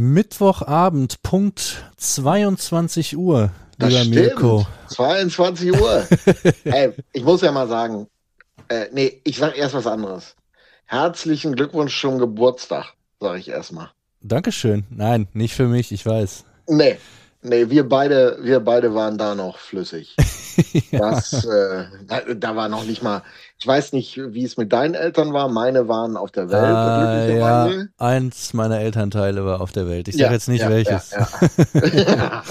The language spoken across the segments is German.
Mittwochabend, Punkt 22 Uhr, Das lieber stimmt. Mirko. 22 Uhr. Ey, ich muss ja mal sagen, äh, nee, ich sag erst was anderes. Herzlichen Glückwunsch zum Geburtstag, sage ich erstmal. Dankeschön. Nein, nicht für mich, ich weiß. Nee, nee, wir beide, wir beide waren da noch flüssig. Das, äh, da, da war noch nicht mal, ich weiß nicht, wie es mit deinen Eltern war. Meine waren auf der Welt. Äh, ja, eins meiner Elternteile war auf der Welt. Ich sage Ja, jetzt nicht ja, welches. Ja,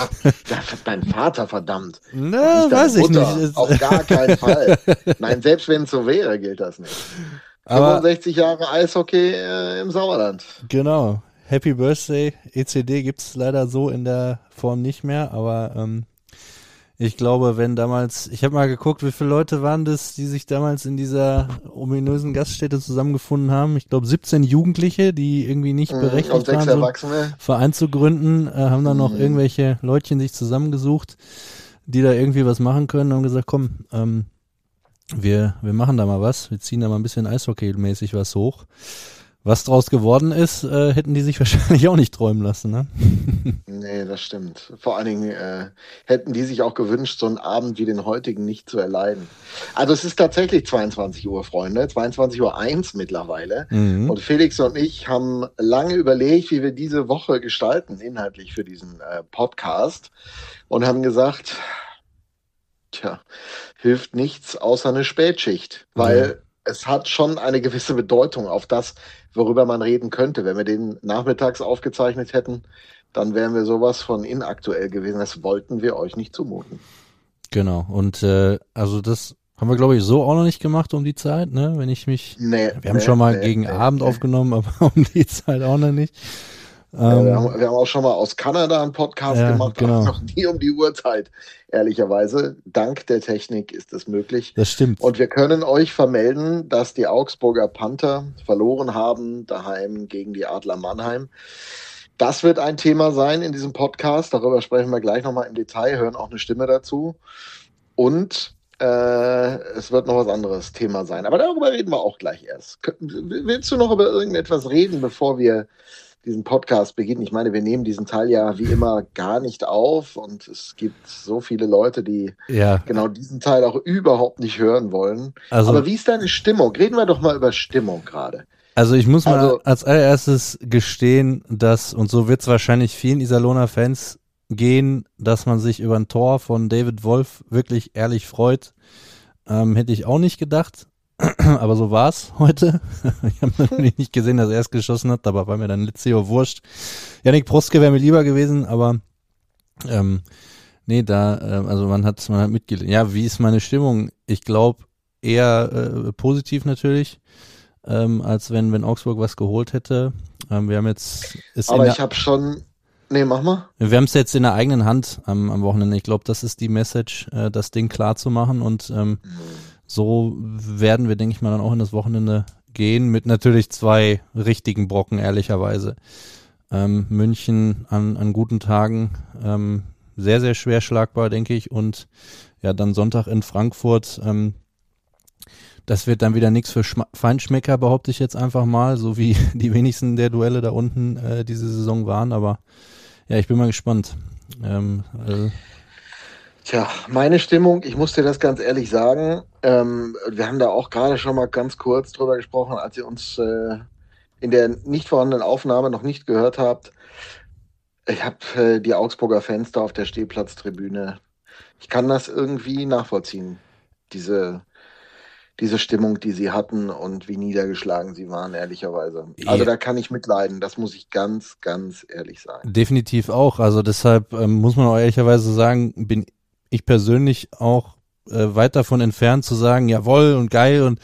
dein Vater, verdammt. Na, Nicht weiß ich nicht. Es- Auf gar keinen Fall. Nein, selbst wenn es so wäre, gilt das nicht. Aber 65 Jahre Eishockey äh, im Sauerland. genau. Happy Birthday. ECD gibt's leider so in der Form nicht mehr, aber ähm, ich glaube, wenn damals, ich habe mal geguckt, wie viele Leute waren das, die sich damals in dieser ominösen Gaststätte zusammengefunden haben. Ich glaube 17 Jugendliche, die irgendwie nicht Mhm, berechtigt waren, so. Verein zu gründen, äh, haben dann noch Mhm. irgendwelche Leutchen sich zusammengesucht, die da irgendwie was machen können und haben gesagt, komm, ähm, wir, wir machen da mal was, wir ziehen da mal ein bisschen Eishockey-mäßig was hoch. Was draus geworden ist, äh, hätten die sich wahrscheinlich auch nicht träumen lassen, ne? Nee, das stimmt. Vor allen Dingen äh, hätten die sich auch gewünscht, so einen Abend wie den heutigen nicht zu erleiden. Also es ist tatsächlich 22 Uhr, Freunde. 22 Uhr eins mittlerweile. Mhm. Und Felix und ich haben lange überlegt, wie wir diese Woche gestalten, inhaltlich für diesen äh, Podcast. Und haben gesagt, tja, hilft nichts außer eine Spätschicht. Weil es hat schon eine gewisse Bedeutung auf das, worüber man reden könnte. Wenn wir den nachmittags aufgezeichnet hätten, dann wären wir sowas von inaktuell gewesen. Das wollten wir euch nicht zumuten. Genau. Und äh, also das haben wir, glaube ich, so auch noch nicht gemacht um die Zeit, ne? Wenn ich mich. Nee, Wir haben nee, schon mal nee, gegen nee, Abend aufgenommen, aber um die Zeit auch noch nicht. Ähm, wir, haben, wir haben auch schon mal aus Kanada einen Podcast Ja, gemacht, genau. noch nie um die Uhrzeit. Ehrlicherweise, dank der Technik ist es möglich. das stimmt. Und wir können euch vermelden, dass die Augsburger Panther verloren haben daheim gegen die Adler Mannheim. Das wird ein Thema sein in diesem Podcast. Darüber sprechen wir gleich nochmal im Detail, hören auch eine Stimme dazu. Und äh, es wird noch was anderes Thema sein. Aber darüber reden wir auch gleich erst. Willst du noch über irgendetwas reden, bevor wir diesen Podcast beginnen? Ich meine, wir nehmen diesen Teil ja wie immer gar nicht auf und es gibt so viele Leute, die ja, genau diesen Teil auch überhaupt nicht hören wollen. also Aber wie ist deine Stimmung? Reden wir doch mal über Stimmung gerade. Also ich muss mal Also- als allererstes gestehen, dass, und so wird es wahrscheinlich vielen Iserlohner Fans gehen, dass man sich über ein Tor von David Wolf wirklich ehrlich freut. Ähm, hätte ich auch nicht gedacht. Aber so war's heute. Ich habe natürlich nicht gesehen, dass er es geschossen hat, aber war mir dann Litzio wurscht. Yannick Proske wäre mir lieber gewesen, aber ähm, nee, da, ähm, also man hat man hat mitgelesen. Ja, wie ist meine Stimmung? Ich glaube eher äh, positiv natürlich ähm, als wenn, wenn Augsburg was geholt hätte. Ähm, wir haben jetzt ist Aber ich habe schon. Nee, mach mal. wir haben es jetzt in der eigenen Hand am, am Wochenende. Ich glaube, das ist die Message, äh, das Ding klar zu machen und ähm, so werden wir, denke ich mal, dann auch in das Wochenende gehen mit natürlich zwei richtigen Brocken, ehrlicherweise. Ähm, München an, an guten Tagen ähm, sehr, sehr schwer schlagbar, denke ich. Und ja, dann Sonntag in Frankfurt. Ähm, das wird dann wieder nichts für Schma Feinschmecker, behaupte ich jetzt einfach mal, so wie die wenigsten der Duelle da unten äh, diese Saison waren. Aber ja, ich bin mal gespannt. Ähm, äh, Tja, meine Stimmung, ich muss dir das ganz ehrlich sagen, ähm, wir haben da auch gerade schon mal ganz kurz drüber gesprochen, als ihr uns äh, in der nicht vorhandenen Aufnahme noch nicht gehört habt. Ich habe äh, die Augsburger da auf der Stehplatztribüne. Ich kann das irgendwie nachvollziehen, diese, diese Stimmung, die sie hatten und wie niedergeschlagen sie waren, ehrlicherweise. Also da kann ich mitleiden, das muss ich ganz, ganz ehrlich sagen. Definitiv auch. Also deshalb ähm, muss man auch ehrlicherweise sagen, bin ich persönlich auch äh, weit davon entfernt zu sagen, jawohl und geil und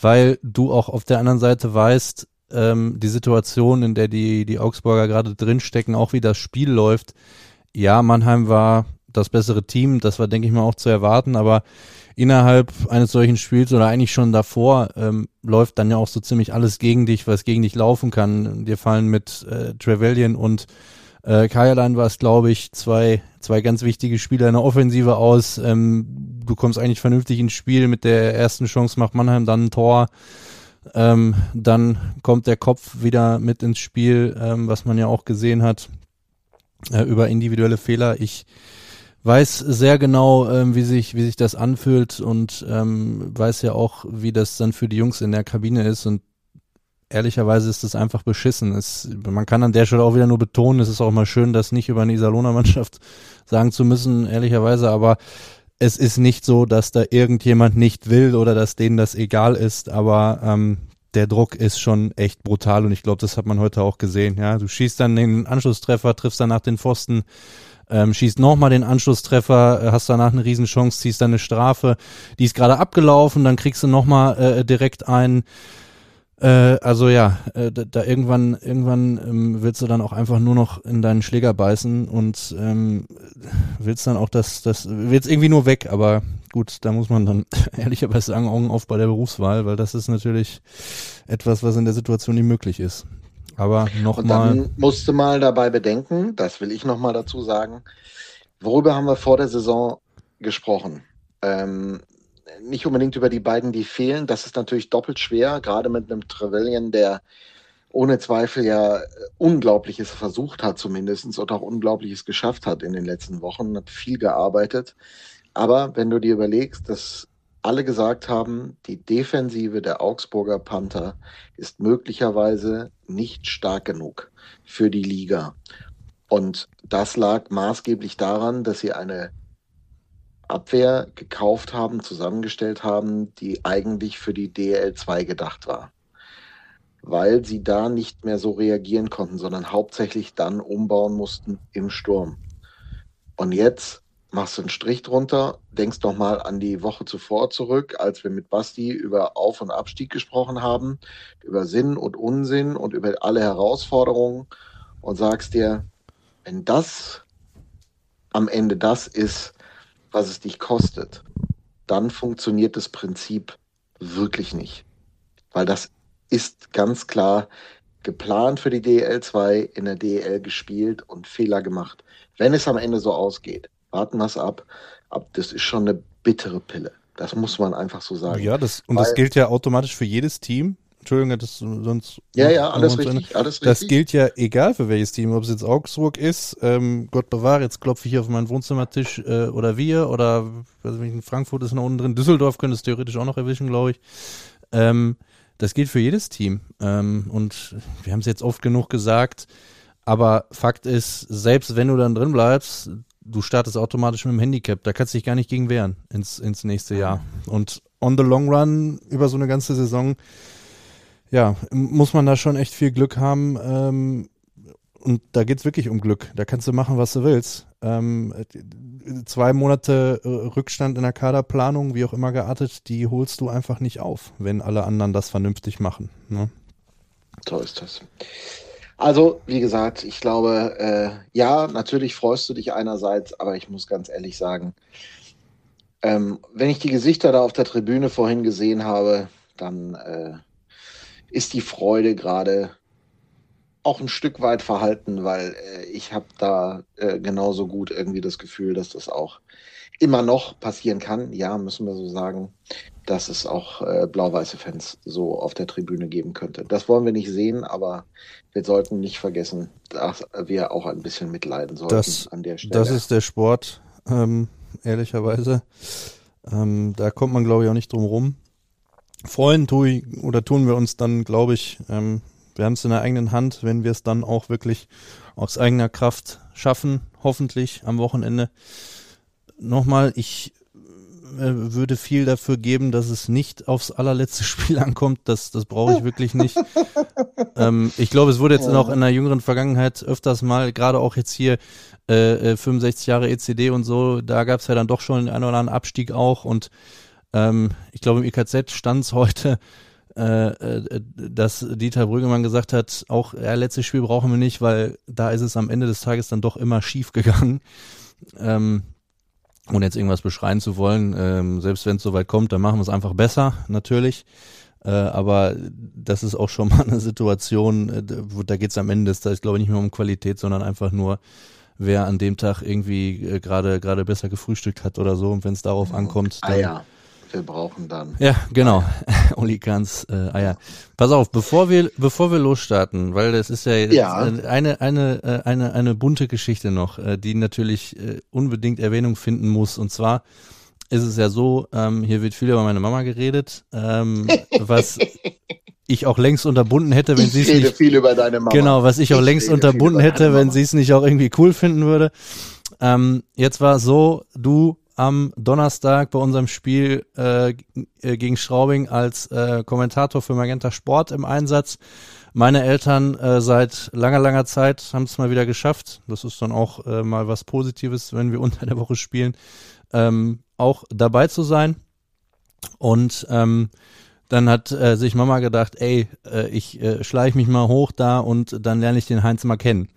weil du auch auf der anderen Seite weißt, ähm, die Situation, in der die, die Augsburger gerade drinstecken, auch wie das Spiel läuft. Ja, Mannheim war das bessere Team, das war, denke ich mal, auch zu erwarten, aber innerhalb eines solchen Spiels oder eigentlich schon davor ähm, läuft dann ja auch so ziemlich alles gegen dich, was gegen dich laufen kann. Dir fallen mit äh, Trevelyan und äh, Kajerlein war es, glaube ich, zwei, zwei ganz wichtige Spieler in der Offensive aus. Ähm, du kommst eigentlich vernünftig ins Spiel. Mit der ersten Chance macht Mannheim dann ein Tor. ähm, dann kommt der Kopf wieder mit ins Spiel, ähm, was man ja auch gesehen hat äh, über individuelle Fehler. Ich weiß sehr genau, ähm, wie sich wie sich das anfühlt und ähm, weiß ja auch, wie das dann für die Jungs in der Kabine ist und ehrlicherweise ist es einfach beschissen. Es, man kann an der Stelle auch wieder nur betonen, es ist auch mal schön, das nicht über eine Iserlohner Mannschaft sagen zu müssen, ehrlicherweise, aber es ist nicht so, dass da irgendjemand nicht will oder dass denen das egal ist, aber ähm, der Druck ist schon echt brutal und ich glaube, das hat man heute auch gesehen. Ja, du schießt dann den Anschlusstreffer, triffst danach den Pfosten, ähm, schießt nochmal den Anschlusstreffer, äh, hast danach eine Riesenchance, ziehst dann eine Strafe, die ist gerade abgelaufen, dann kriegst du nochmal äh, direkt einen also ja, äh, da, da, irgendwann, irgendwann ähm, willst du dann auch einfach nur noch in deinen Schläger beißen und ähm, willst dann auch das, das willst irgendwie nur weg, aber gut, da muss man dann ehrlicherweise sagen, Augen auf bei der Berufswahl, weil das ist natürlich etwas, was in der Situation nicht möglich ist. Aber nochmal. Dann musste mal dabei bedenken, das will ich nochmal dazu sagen, worüber haben wir vor der Saison gesprochen? Ähm, nicht unbedingt über die beiden, die fehlen. Das ist natürlich doppelt schwer, gerade mit einem Trevelyan, der ohne Zweifel ja Unglaubliches versucht hat, zumindest und auch Unglaubliches geschafft hat in den letzten Wochen, hat viel gearbeitet. Aber wenn du dir überlegst, dass alle gesagt haben, die Defensive der Augsburger Panther ist möglicherweise nicht stark genug für die Liga. Und das lag maßgeblich daran, dass sie eine Abwehr gekauft haben, zusammengestellt haben, die eigentlich für die DL2 gedacht war. Weil sie da nicht mehr so reagieren konnten, sondern hauptsächlich dann umbauen mussten im Sturm. Und jetzt machst du einen Strich drunter, denkst doch mal an die Woche zuvor zurück, als wir mit Basti über Auf- und Abstieg gesprochen haben, über Sinn und Unsinn und über alle Herausforderungen und sagst dir, wenn das am Ende das ist, was es dich kostet, dann funktioniert das Prinzip wirklich nicht. Weil das ist ganz klar geplant für die DL2, in der DL gespielt und Fehler gemacht. Wenn es am Ende so ausgeht, warten wir es ab. ab. Das ist schon eine bittere Pille. Das muss man einfach so sagen. Ja, das, und Weil, das gilt ja automatisch für jedes Team. Entschuldigung, das sonst. Ja, ja, alles richtig, alles Das gilt ja egal für welches Team, ob es jetzt Augsburg ist, ähm, Gott bewahre, jetzt klopfe ich hier auf meinen Wohnzimmertisch äh, oder wir oder also in Frankfurt ist noch unten drin, Düsseldorf könnte es theoretisch auch noch erwischen, glaube ich. Ähm, das gilt für jedes Team. Ähm, und wir haben es jetzt oft genug gesagt, aber Fakt ist, selbst wenn du dann drin bleibst, du startest automatisch mit dem Handicap. Da kannst du dich gar nicht gegen wehren ins, ins nächste Jahr. Und on the long run über so eine ganze Saison ja, muss man da schon echt viel Glück haben. Ähm, und da geht's wirklich um Glück. Da kannst du machen, was du willst. Ähm, zwei Monate äh, Rückstand in der Kaderplanung, wie auch immer geartet, die holst du einfach nicht auf, wenn alle anderen das vernünftig machen. Ne? So ist das. Also, wie gesagt, ich glaube, äh, ja, natürlich freust du dich einerseits, aber ich muss ganz ehrlich sagen, ähm, wenn ich die Gesichter da auf der Tribüne vorhin gesehen habe, dann äh, ist die Freude gerade auch ein Stück weit verhalten, weil äh, ich habe da äh, genauso gut irgendwie das Gefühl, dass das auch immer noch passieren kann. Ja, müssen wir so sagen, dass es auch äh, blau-weiße Fans so auf der Tribüne geben könnte. Das wollen wir nicht sehen, aber wir sollten nicht vergessen, dass wir auch ein bisschen mitleiden sollten das, an der Stelle. Das ist der Sport, ähm, ehrlicherweise. Ähm, da kommt man, glaube ich, auch nicht drum rum freuen tue oder tun wir uns dann, glaube ich, ähm, wir haben es in der eigenen Hand, wenn wir es dann auch wirklich aus eigener Kraft schaffen, hoffentlich am Wochenende. Nochmal, ich äh, würde viel dafür geben, dass es nicht aufs allerletzte Spiel ankommt. Das, das brauche ich wirklich nicht. ähm, ich glaube, es wurde jetzt auch in der jüngeren Vergangenheit öfters mal, gerade auch jetzt hier äh, 65 äh, Jahre ECD und so, da gab es ja dann doch schon den einen oder anderen Abstieg auch und ähm, ich glaube, im IKZ stand es heute, äh, äh, dass Dieter Brüggemann gesagt hat, auch ja, letztes Spiel brauchen wir nicht, weil da ist es am Ende des Tages dann doch immer schief gegangen. Ähm, ohne jetzt irgendwas beschreien zu wollen, ähm, selbst wenn es soweit kommt, dann machen wir es einfach besser, natürlich. Äh, aber das ist auch schon mal eine Situation, äh, da geht es am Ende des Tages, glaube ich, nicht mehr um Qualität, sondern einfach nur, wer an dem Tag irgendwie äh, gerade gerade besser gefrühstückt hat oder so. Und wenn es darauf ankommt, ah dann, ah, ja wir brauchen dann. Ja, genau. Uli Kahns äh, Eier. Pass auf, bevor wir bevor wir losstarten, weil das ist ja, Ja. eine eine äh, eine eine bunte Geschichte noch, äh, die natürlich äh, unbedingt Erwähnung finden muss. Und zwar ist es ja so, ähm, hier wird viel über meine Mama geredet, ähm, was ich auch längst unterbunden hätte, wenn sie es nicht viel über deine Mama. Genau, was ich auch Ich längst unterbunden hätte, wenn sie es nicht auch irgendwie cool finden würde. Ähm, jetzt war es so, du am Donnerstag bei unserem Spiel äh, gegen Straubing als äh, Kommentator für Magenta Sport im Einsatz. Meine Eltern äh, seit langer, langer Zeit haben es mal wieder geschafft. Das ist dann auch äh, mal was Positives, wenn wir unter der Woche spielen, ähm, auch dabei zu sein. Und ähm, dann hat äh, sich Mama gedacht, ey, äh, ich äh, schleich mich mal hoch da und dann lerne ich den Heinz mal kennen.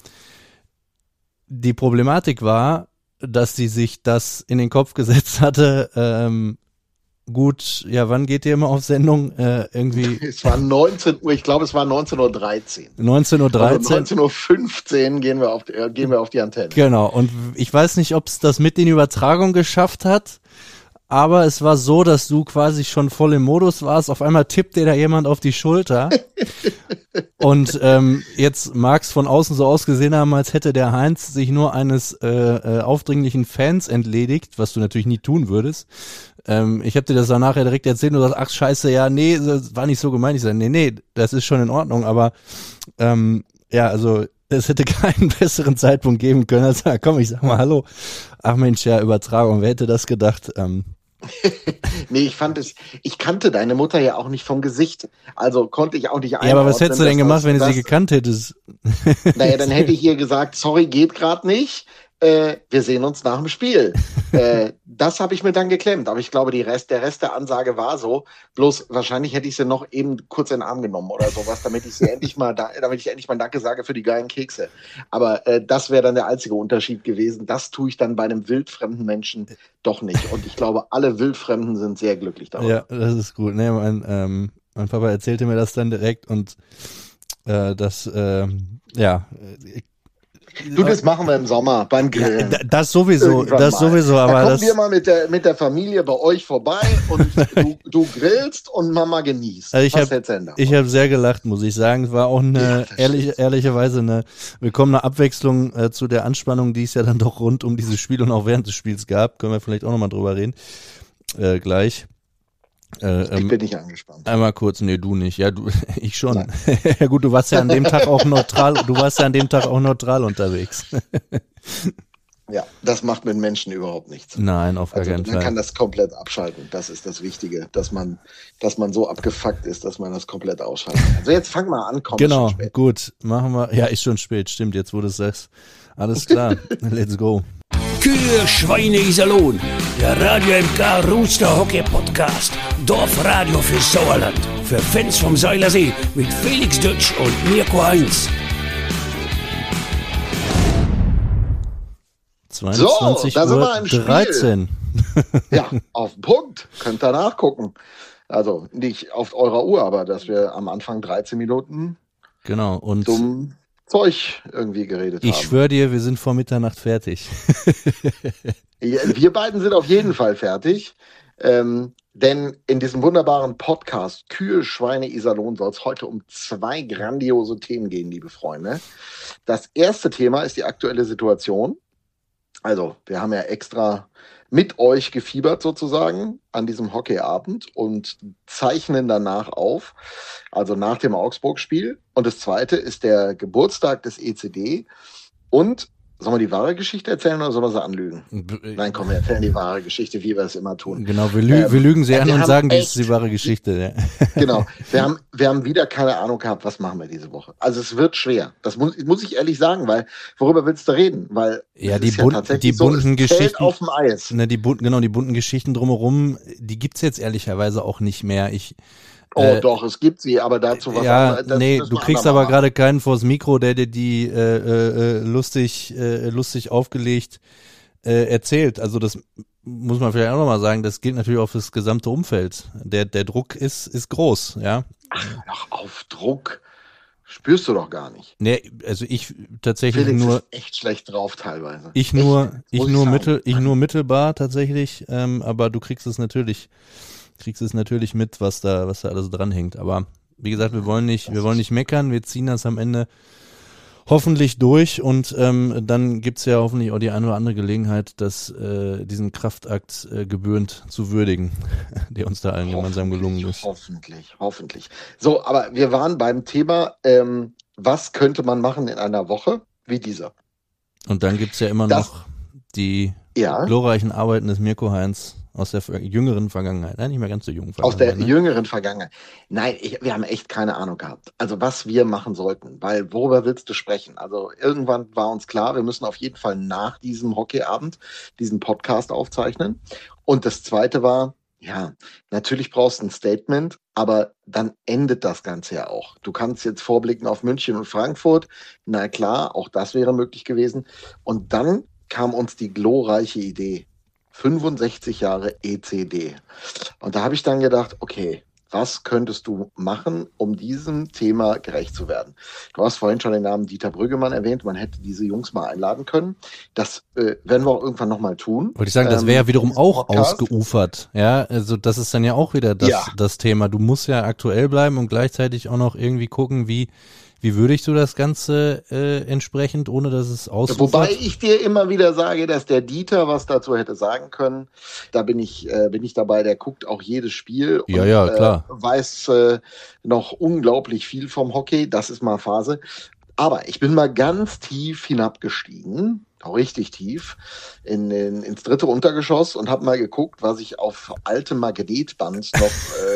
Die Problematik war, dass sie sich das in den Kopf gesetzt hatte, ähm, gut, ja, wann geht ihr immer auf Sendung? Äh, irgendwie Es war 19 Uhr, ich glaube, es war 19.13 Uhr. 19.13 Uhr. Also 19.15 Uhr gehen wir auf die, äh, gehen wir auf die Antenne. Genau, und ich weiß nicht, ob es das mit den Übertragungen geschafft hat, aber es war so, dass du quasi schon voll im Modus warst. Auf einmal tippt dir da jemand auf die Schulter. und ähm, jetzt mag es von außen so ausgesehen haben, als hätte der Heinz sich nur eines äh, äh, aufdringlichen Fans entledigt, was du natürlich nie tun würdest. Ähm, ich habe dir das dann nachher direkt erzählt und du sagst, ach scheiße, ja, nee, das war nicht so gemeint. Ich sage, nee, nee, das ist schon in Ordnung, aber ähm, ja, also es hätte keinen besseren Zeitpunkt geben können, als komm, ich sag mal Hallo. Ach Mensch, ja, Übertragung, wer hätte das gedacht? Ähm, Nee, ich fand es, ich kannte deine Mutter ja auch nicht vom Gesicht. Also konnte ich auch nicht ja, aber was einordnen, hättest du denn gemacht, wenn du sie gekannt hättest? Naja, dann hätte ich ihr gesagt, sorry, geht gerade nicht. Äh, wir sehen uns nach dem Spiel. äh, das habe ich mir dann geklemmt. Aber ich glaube, die Rest, der Rest der Ansage war so. Bloß wahrscheinlich hätte ich sie noch eben kurz in den Arm genommen oder sowas, damit ich sie endlich mal, da, damit ich endlich mal Danke sage für die geilen Kekse. Aber äh, das wäre dann der einzige Unterschied gewesen. Das tue ich dann bei einem wildfremden Menschen doch nicht. Und ich glaube, alle Wildfremden sind sehr glücklich darüber. Ja, das ist gut. Nee, mein, ähm, mein Papa erzählte mir das dann direkt und äh, das, ähm, ja. Du, das machen wir im Sommer beim Grillen. Da- Das sowieso, Irgendwann das mal. sowieso, da aber kommen das, wir mal mit der, mit der Familie bei euch vorbei und du, du grillst und Mama genießt. Also ich Was hab- hältst du denn davon? Ich habe sehr gelacht, muss ich sagen. Es war auch Ja, eine verstehe. ehrliche, ehrlicherweise eine willkommene Abwechslung äh, zu der Anspannung, die es ja dann doch rund um dieses Spiel und auch während des Spiels gab. Können wir vielleicht auch nochmal drüber reden. Äh, gleich. Äh, ich ähm, bin nicht angespannt. einmal kurz, nee, du nicht. Ja, du, ich schon. Ja gut, du warst ja an dem Tag auch neutral, du warst ja an dem Tag auch neutral unterwegs. Ja, das macht mit Menschen überhaupt nichts. Nein, auf gar Also keinen man kann Fall. das komplett abschalten. Das ist das Wichtige, dass man, dass man so abgefuckt ist, dass man das komplett ausschalten kann. Also jetzt fang mal an, komm Genau, gut, machen wir. Ja, ist schon spät, stimmt, jetzt wo du es sagst. Alles klar, let's go. Kühe, Schweine, Iserlohn. Der Radio MK Rooster Hockey Podcast. Dorfradio für Sauerland. Für Fans vom Seilersee mit Felix Dutsch und Mirko Heinz. 22 da sind wir im Spiel. 13. Ja, auf den Punkt. Könnt ihr nachgucken. Also nicht auf eurer Uhr, aber dass wir am Anfang 13 Minuten Genau, und dumm Zeug irgendwie geredet ich haben. schwöre dir, wir sind vor Mitternacht fertig. Ja, Wir beiden sind auf jeden Fall fertig. Ähm, denn in diesem wunderbaren Podcast Kühe, Schweine, Iserlohn soll es heute um zwei grandiose Themen gehen, liebe Freunde. Das erste Thema ist die aktuelle Situation. Also, wir haben ja extra mit euch gefiebert sozusagen an diesem Hockeyabend und zeichnen danach auf, also nach dem Augsburg-Spiel. Und das zweite ist der Geburtstag des ECD. Und sollen wir die wahre Geschichte erzählen oder sollen wir sie anlügen? Nein, komm, wir erzählen die wahre Geschichte, wie wir es immer tun. Genau, wir, lü Ähm, wir lügen sie ja, an und sagen, echt- ist die wahre Geschichte. Ja. Genau. Wir haben, wir haben wieder keine Ahnung gehabt, was machen wir diese Woche. Also es wird schwer. Das muss, muss ich ehrlich sagen, weil worüber willst du reden? Weil Ja, die bun- tatsächlich die bunten fällt Geschichten- auf dem Eis. Ne, die bunten, genau, die bunten Geschichten drumherum, die gibt's jetzt ehrlicherweise auch nicht mehr. Ich, Oh, äh, doch, es gibt sie, aber dazu was ja, anderes. Das nee, du kriegst aber gerade keinen vors Mikro, der dir die äh, äh, äh, lustig, äh, lustig aufgelegt äh, erzählt. Also das muss man vielleicht auch nochmal sagen, das gilt natürlich auch für das gesamte Umfeld. Der, der Druck ist, ist groß, ja. Ach, auf Druck spürst du doch gar nicht. Nee, also ich tatsächlich Felix nur, ist echt schlecht drauf teilweise. ich Echt, nur, ich nur mittel, ich nur mittelbar tatsächlich, ähm, aber du kriegst es natürlich kriegst du es natürlich mit, was da, was da alles dranhängt. Aber wie gesagt, wir wollen nicht, wir wollen nicht meckern, wir ziehen das am Ende hoffentlich durch und ähm, dann gibt's ja hoffentlich auch die eine oder andere Gelegenheit, das, äh, diesen Kraftakt äh, gebührend zu würdigen, der uns da allen gemeinsam gelungen ist. Hoffentlich, hoffentlich. So, aber wir waren beim Thema, ähm, was könnte man machen in einer Woche wie dieser? Und dann gibt's ja immer Das- noch die Ja. glorreichen Arbeiten des Mirko Heinz aus der jüngeren Vergangenheit. Nein, nicht mehr ganz so jungen Aus der ne? jüngeren Vergangenheit. Nein, ich, wir haben echt keine Ahnung gehabt. Also was wir machen sollten, weil worüber willst du sprechen? Also irgendwann war uns klar, wir müssen auf jeden Fall nach diesem Hockeyabend diesen Podcast aufzeichnen. Und das zweite war, ja, natürlich brauchst du ein Statement, aber dann endet das Ganze ja auch. Du kannst jetzt vorblicken auf München und Frankfurt. Na klar, auch das wäre möglich gewesen. Und dann kam uns die glorreiche Idee. 65 Jahre ECD. Und da habe ich dann gedacht, okay, was könntest du machen, um diesem Thema gerecht zu werden? Du hast vorhin schon den Namen Dieter Brüggemann erwähnt. Man hätte diese Jungs mal einladen können. Das äh, werden wir auch irgendwann nochmal tun. Wollte ich sagen, das Ähm, wäre ja wiederum diesen auch Podcast. ausgeufert. Ja, also das ist dann ja auch wieder das, Ja. das Thema. Du musst ja aktuell bleiben und gleichzeitig auch noch irgendwie gucken, wie, wie würdigst du das Ganze äh, entsprechend, ohne dass es ausufert. Wobei ich dir immer wieder sage, dass der Dieter was dazu hätte sagen können. Da bin ich, äh, bin ich dabei, der guckt auch jedes Spiel Ja, ja, klar. Äh, weiß äh, noch unglaublich viel vom Hockey. Das ist mal Phase. Aber ich bin mal ganz tief hinabgestiegen, auch richtig tief, in, in, ins dritte Untergeschoss und habe mal geguckt, was ich auf altem Magnetband noch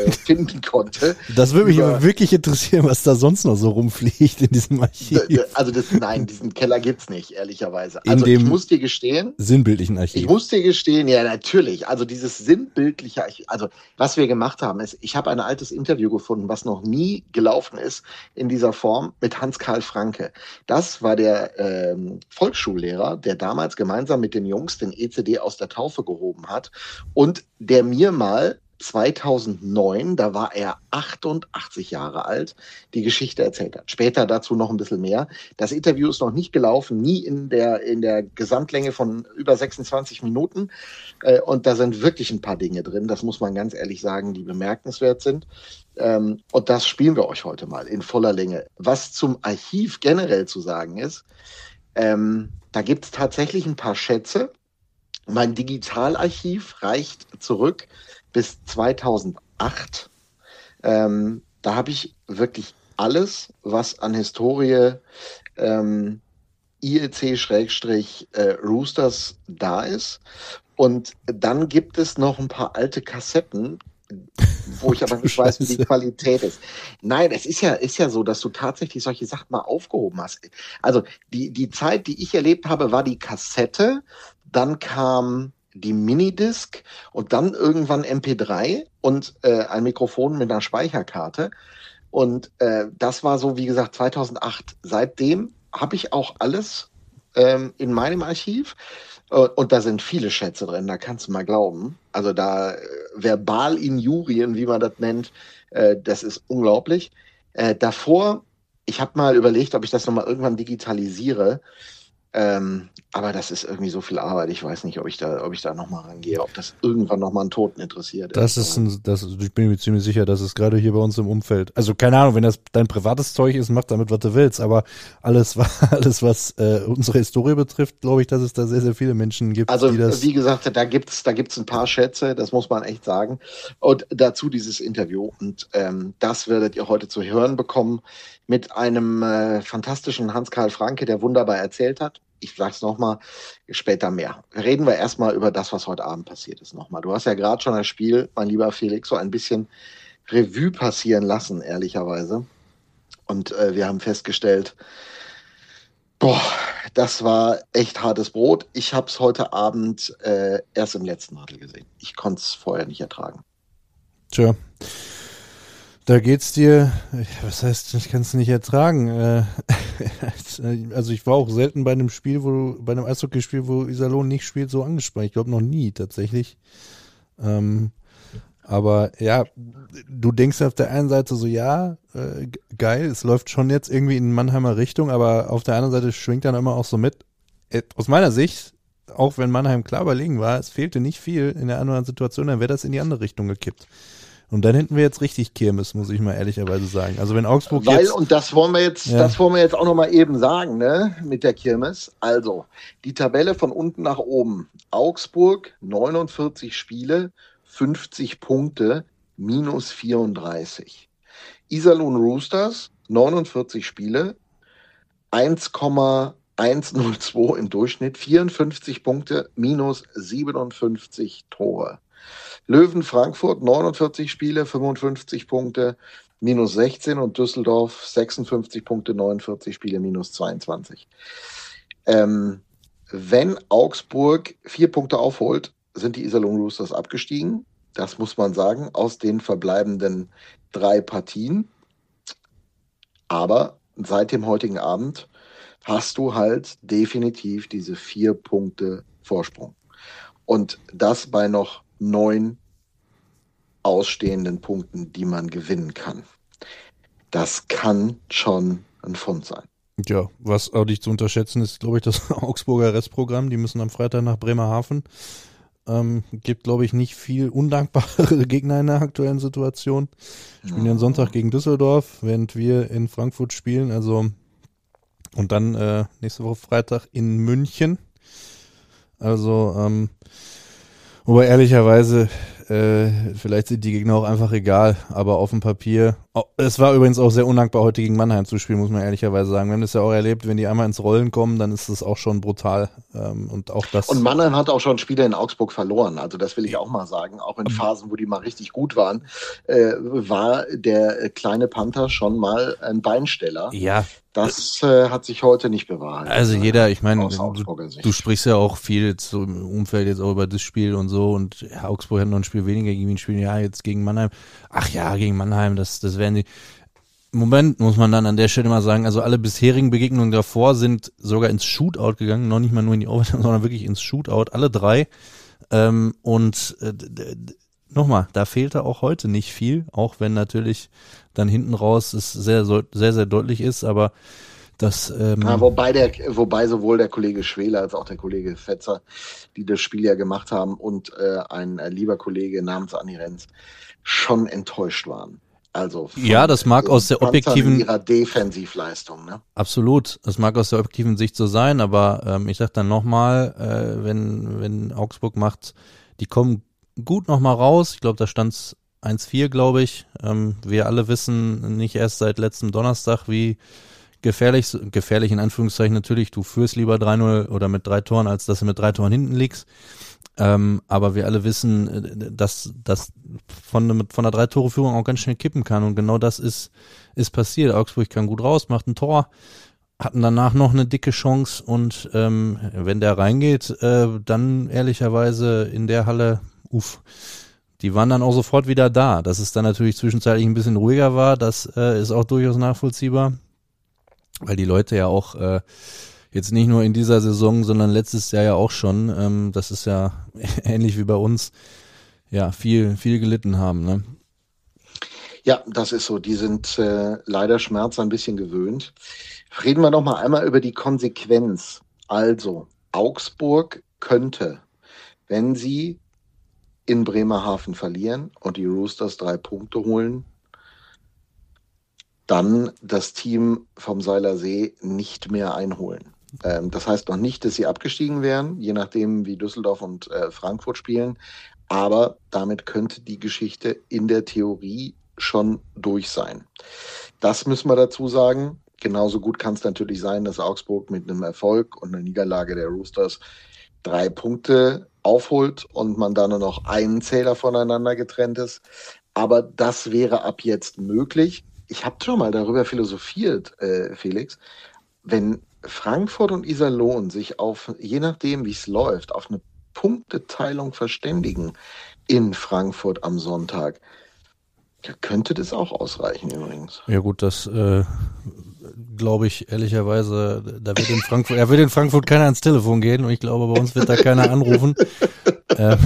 äh, finden konnte. das würde mich aber wirklich interessieren, was da sonst noch so rumfliegt in diesem Archiv. Also das, nein, diesen Keller gibt's nicht, ehrlicherweise. In Also ich dem- muss dir gestehen, Sinnbildlichen Archiv. Ich muss dir gestehen, ja, natürlich. Also dieses sinnbildliche, Archiv- also was wir gemacht haben, ist, ich habe ein altes Interview gefunden, was noch nie gelaufen ist in dieser Form mit Hans-Karl Franke. Das war der ähm, Volksschullehrer, der damals gemeinsam mit den Jungs den ECD aus der Taufe gehoben hat und der mir mal 2009, da war er 88 Jahre alt, die Geschichte erzählt hat. Später dazu noch ein bisschen mehr. Das Interview ist noch nicht gelaufen, nie in der, in der Gesamtlänge von über 26 Minuten. Äh, Und da sind wirklich ein paar Dinge drin, das muss man ganz ehrlich sagen, die bemerkenswert sind. Ähm, Und das spielen wir euch heute mal in voller Länge. Was zum Archiv generell zu sagen ist, ähm, da gibt es tatsächlich ein paar Schätze. Mein Digitalarchiv reicht zurück bis 2008. Ähm, da habe ich wirklich alles, was an Historie ähm, IEC-Roosters da ist. Und dann gibt es noch ein paar alte Kassetten, wo ich aber nicht weiß, wie die. Qualität ist. Nein, es ist ja, ist ja so, dass du tatsächlich solche Sachen mal aufgehoben hast. Also die, die Zeit, die ich erlebt habe, war die Kassette, dann kam die Minidisc und dann irgendwann MP3 und äh, ein Mikrofon mit einer Speicherkarte. Und äh, das war so, wie gesagt, 2008. Seitdem habe ich auch alles ähm, in meinem Archiv. Äh, Und da sind viele Schätze drin, da kannst du mal glauben. Also da äh, Verbalinjurien, wie man das nennt, äh, das ist unglaublich. Davor, ich habe mal überlegt, ob ich das nochmal irgendwann digitalisiere. Ähm, aber das ist irgendwie so viel Arbeit. Ich weiß nicht, ob ich da, ob ich da nochmal rangehe, ob das irgendwann nochmal einen Toten interessiert. Das ist ein, das, ich bin mir ziemlich sicher, dass es gerade hier bei uns im Umfeld, also keine Ahnung, wenn das dein privates Zeug ist, mach damit, was du willst, aber alles, alles was äh, unsere Historie betrifft, glaube ich, dass es da sehr, sehr viele Menschen gibt, Also die das, wie gesagt, da gibt's da gibt's ein paar Schätze, das muss man echt sagen. Und dazu dieses Interview. Und ähm, das werdet ihr heute zu hören bekommen mit einem äh, fantastischen Hans-Karl Franke, der wunderbar erzählt hat. Ich sag's nochmal, später mehr. Reden wir erstmal über das, was heute Abend passiert ist nochmal. Du hast ja gerade schon das Spiel, mein lieber Felix, so ein bisschen Revue passieren lassen, ehrlicherweise. Und äh, wir haben festgestellt, boah, das war echt hartes Brot. Ich habe es heute Abend äh, erst im letzten Drittel gesehen. Ich konnte es vorher nicht ertragen. tja, da geht's dir, was heißt, ich kann es nicht ertragen. Äh, also ich war auch selten bei einem Spiel, wo du, bei einem Eishockeyspiel, wo Iserlohn nicht spielt, so angespannt. Ich glaube noch nie tatsächlich. Ähm, aber ja, du denkst auf der einen Seite so, ja, äh, geil, es läuft schon jetzt irgendwie in Mannheimer Richtung, aber auf der anderen Seite schwingt dann immer auch so mit. Äh, aus meiner Sicht, auch wenn Mannheim klar überlegen war, es fehlte nicht viel in der anderen Situation, dann wäre das in die andere Richtung gekippt. Und dann hätten wir jetzt richtig Kirmes, muss ich mal ehrlicherweise sagen. Also wenn Augsburg Weil, jetzt. und das wollen wir jetzt, Ja. das wollen wir jetzt auch noch mal eben sagen, ne, mit der Kirmes. Also, die Tabelle von unten nach oben. Augsburg, 49 Spiele, 50 Punkte, minus 34. Iserlohn Roosters, 49 Spiele, 1,102 im Durchschnitt, 54 Punkte, minus 57 Tore. Löwen Frankfurt 49 Spiele, 55 Punkte, minus 16 und Düsseldorf 56 Punkte, 49 Spiele, minus 22. Ähm, wenn Augsburg vier Punkte aufholt, sind die Iserlohn Roosters abgestiegen. Das muss man sagen, aus den verbleibenden drei Partien. Aber seit dem heutigen Abend hast du halt definitiv diese vier Punkte Vorsprung. Und das bei noch neun ausstehenden Punkten, die man gewinnen kann. Das kann schon ein Fund sein. Ja, was auch nicht zu unterschätzen ist, glaube ich, das Augsburger Restprogramm. Die müssen am Freitag nach Bremerhaven. Ähm, gibt, glaube ich, nicht viel undankbare Gegner in der aktuellen Situation. Spielen ja Sonntag gegen Düsseldorf, während wir in Frankfurt spielen. Also und dann äh, nächste Woche Freitag in München. Also, ähm, wobei ehrlicherweise, äh, vielleicht sind die Gegner auch einfach egal, aber auf dem Papier. Es war übrigens auch sehr undankbar, heute gegen Mannheim zu spielen, muss man ehrlicherweise sagen. Wir haben das ja auch erlebt, wenn die einmal ins Rollen kommen, dann ist das auch schon brutal. Ähm, und auch das. Und Mannheim hat auch schon Spiele in Augsburg verloren. Also das will ich auch mal sagen. Auch in Phasen, wo die mal richtig gut waren, äh, war der äh, kleine Panther schon mal ein Beinsteller. ja, Das äh, hat sich heute nicht bewahrheitet. Also jeder, ich meine, du, du sprichst ja auch viel im Umfeld jetzt auch über das Spiel und so und ja, Augsburg hat noch ein Spiel weniger gegen ihn spielen, ja, jetzt gegen Mannheim. Ach ja, gegen Mannheim, das, das werden die. Moment, muss man dann an der Stelle mal sagen, also alle bisherigen Begegnungen davor sind sogar ins Shootout gegangen, noch nicht mal nur in die Overtime, sondern wirklich ins Shootout, alle drei. Ähm, und äh, nochmal, da fehlte auch heute nicht viel, auch wenn natürlich dann hinten raus es sehr, sehr, sehr deutlich ist, aber das ähm, Ja, wobei, der, wobei sowohl der Kollege Schwele als auch der Kollege Fetzer, die das Spiel ja gemacht haben, und äh, ein äh, lieber Kollege namens Anni Renz schon enttäuscht waren. Also Ja, das mag aus der objektiven- ihrer Defensivleistung. Ne? Absolut. Das mag aus der objektiven Sicht so sein, aber ähm, ich sag dann nochmal, äh, wenn, wenn Augsburg macht, die kommen gut nochmal raus. Ich glaube, da stand's 1-4, glaube ich. Ähm, wir alle wissen nicht erst seit letztem Donnerstag, wie gefährlich, gefährlich in Anführungszeichen natürlich, du führst lieber 3-0 oder mit drei Toren, als dass du mit drei Toren hinten liegst. Ähm, aber wir alle wissen, äh, dass das von, mit- von der Drei-Tore-Führung auch ganz schnell kippen kann. Und genau das ist, ist passiert. Augsburg kam gut raus, macht ein Tor, hatten danach noch eine dicke Chance und ähm, wenn der reingeht, äh, dann ehrlicherweise in der Halle, uff, die waren dann auch sofort wieder da. Dass es dann natürlich zwischenzeitlich ein bisschen ruhiger war, das äh, ist auch durchaus nachvollziehbar, weil die Leute ja auch äh, jetzt nicht nur in dieser Saison, sondern letztes Jahr ja auch schon, ähm, das ist ja ähnlich wie bei uns, ja, viel, viel gelitten haben. Ne? Ja, das ist so. Die sind äh, leider Schmerz ein bisschen gewöhnt. Reden wir noch mal einmal über die Konsequenz. Also, Augsburg könnte, wenn sie in Bremerhaven verlieren und die Roosters drei Punkte holen, dann das Team vom Seiler See nicht mehr einholen. Ähm, das heißt noch nicht, dass sie abgestiegen wären, je nachdem, wie Düsseldorf und äh, Frankfurt spielen. Aber damit könnte die Geschichte in der Theorie schon durch sein. Das müssen wir dazu sagen. Genauso gut kann es natürlich sein, dass Augsburg mit einem Erfolg und einer Niederlage der Roosters drei Punkte aufholt und man dann nur noch einen Zähler voneinander getrennt ist. Aber das wäre ab jetzt möglich. Ich habe schon mal darüber philosophiert, äh, Felix. Wenn Frankfurt und Iserlohn sich auf, je nachdem wie es läuft, auf eine Punkteteilung verständigen in Frankfurt am Sonntag, ja, könnte das auch ausreichen übrigens. Ja gut, das äh, glaube ich ehrlicherweise, da wird in Frankfurt, er wird in Frankfurt keiner ans Telefon gehen und ich glaube, bei uns wird da keiner anrufen. ähm,